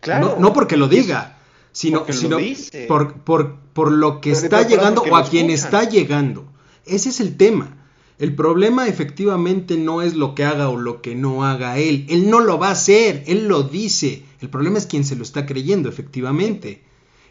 Claro. No, no porque lo diga sino, sino por, por, por, lo que está llegando o a quien está llegando. Ese es el tema. El problema efectivamente no es lo que haga o lo que no haga él. Él no lo va a hacer, él lo dice. El problema es quien se lo está creyendo, efectivamente.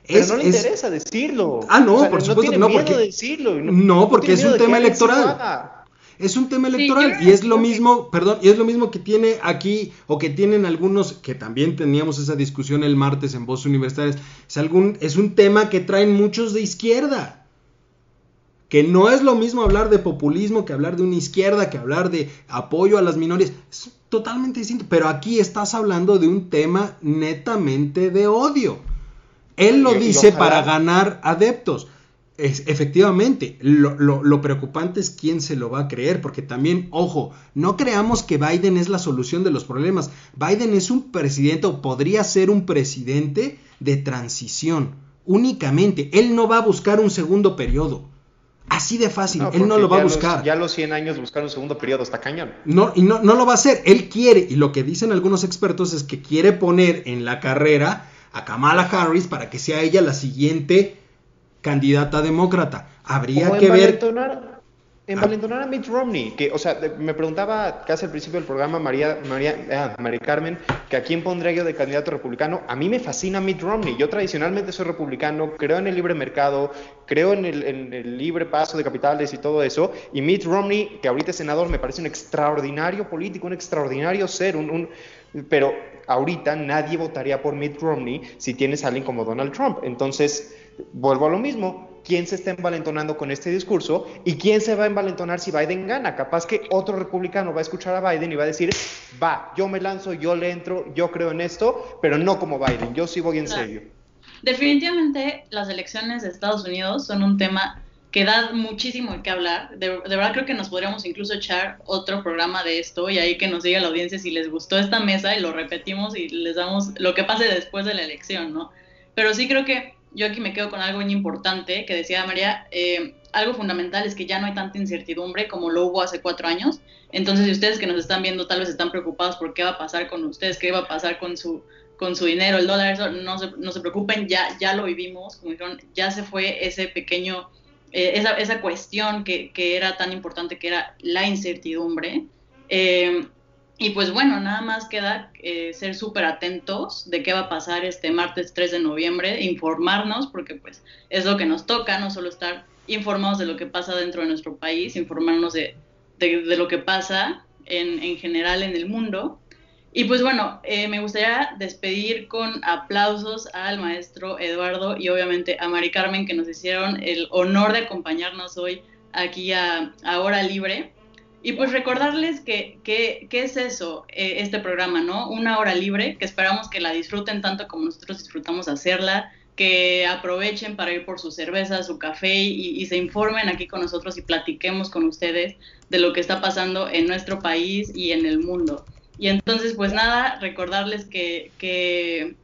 Pero es, no le es... interesa decirlo. Ah, no, o sea, por no supuesto que no, porque de decirlo. no, no porque es un tema electoral. Es un tema electoral sí, y es lo mismo, perdón, y es lo mismo que tiene aquí o que tienen algunos que también teníamos esa discusión el martes en Voz Universitarias. Es algún es un tema que traen muchos de izquierda. Que no es lo mismo hablar de populismo que hablar de una izquierda, que hablar de apoyo a las minorías. Es totalmente distinto, pero aquí estás hablando de un tema netamente de odio. Él lo y, dice y para ganar adeptos. Es, efectivamente, lo, lo, lo, preocupante es quién se lo va a creer, porque también, ojo, no creamos que Biden es la solución de los problemas. Biden es un presidente o podría ser un presidente de transición, únicamente. Él no va a buscar un segundo periodo. Así de fácil, no, él no lo va a buscar. Los, ya los 100 años buscar un segundo periodo está cañón. No, y no, no lo va a hacer. Él quiere, y lo que dicen algunos expertos es que quiere poner en la carrera a Kamala Harris para que sea ella la siguiente candidata demócrata. Habría que ver. Envalentonar a Mitt Romney, que, o sea, me preguntaba casi al principio del programa María, María, ah, María Carmen, que a quién pondría yo de candidato republicano. A mí me fascina Mitt Romney. Yo tradicionalmente soy republicano, creo en el libre mercado, creo en el, en el libre paso de capitales y todo eso. Y Mitt Romney, que ahorita es senador, me parece un extraordinario político, un extraordinario ser, un, un pero ahorita nadie votaría por Mitt Romney si tienes a alguien como Donald Trump. Entonces, vuelvo a lo mismo, ¿quién se está envalentonando con este discurso y quién se va a envalentonar si Biden gana? Capaz que otro republicano va a escuchar a Biden y va a decir, va, yo me lanzo, yo le entro, yo creo en esto, pero no como Biden, yo sí voy en Claro. serio. Definitivamente las elecciones de Estados Unidos son un tema que da muchísimo que hablar. De, de, verdad creo que nos podríamos incluso echar otro programa de esto y ahí que nos diga la audiencia si les gustó esta mesa y lo repetimos y les damos lo que pase después de la elección, ¿no? Pero sí creo que yo aquí me quedo con algo muy importante que decía María, eh, algo fundamental es que ya no hay tanta incertidumbre como lo hubo hace cuatro años. Entonces, si ustedes que nos están viendo tal vez están preocupados por qué va a pasar con ustedes, qué va a pasar con su, con su dinero, el dólar, eso, no, se, no se preocupen, ya, ya lo vivimos, como dijeron, ya se fue ese pequeño, eh, esa, esa, cuestión que, que, era tan importante, que era la incertidumbre. Eh, y pues bueno, nada más queda eh, ser súper atentos de qué va a pasar este martes 3 de noviembre, informarnos, porque pues es lo que nos toca, no solo estar informados de lo que pasa dentro de nuestro país, informarnos de, de, lo que pasa en, en, general en el mundo. Y pues bueno, eh, me gustaría despedir con aplausos al maestro Eduardo y obviamente a Mari Carmen que nos hicieron el honor de acompañarnos hoy aquí a, a Hora Libre. Y pues recordarles que, que, que es eso, eh, este programa, ¿no? Una hora libre, que esperamos que la disfruten tanto como nosotros disfrutamos hacerla, que aprovechen para ir por su cerveza, su café y, se informen aquí con nosotros y platiquemos con ustedes de lo que está pasando en nuestro país y en el mundo. Y entonces, pues nada, recordarles que, que,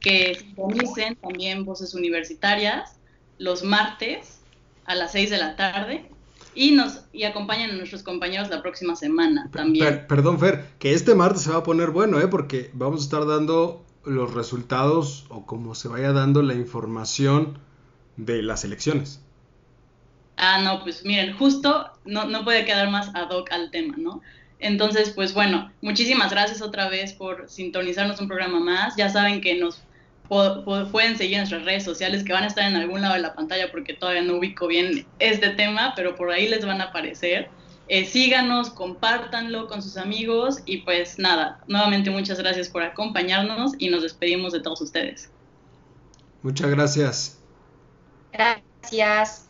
que sintonicen también Voces Universitarias los martes a las 6 de la tarde y nos y acompañan a nuestros compañeros la próxima semana también. Per, perdón, Fer, que este martes se va a poner bueno, ¿eh? Porque vamos a estar dando los resultados o como se vaya dando la información de las elecciones. Ah, no, pues miren, justo no, no puede quedar más ad hoc al tema, ¿no? Entonces, pues bueno, muchísimas gracias otra vez por sintonizarnos un programa más. Ya saben que nos pueden seguir en nuestras redes sociales que van a estar en algún lado de la pantalla porque todavía no ubico bien este tema, pero por ahí les van a aparecer. Eh, síganos, compártanlo con sus amigos y pues nada, nuevamente muchas gracias por acompañarnos y nos despedimos de todos ustedes. Muchas gracias. Gracias.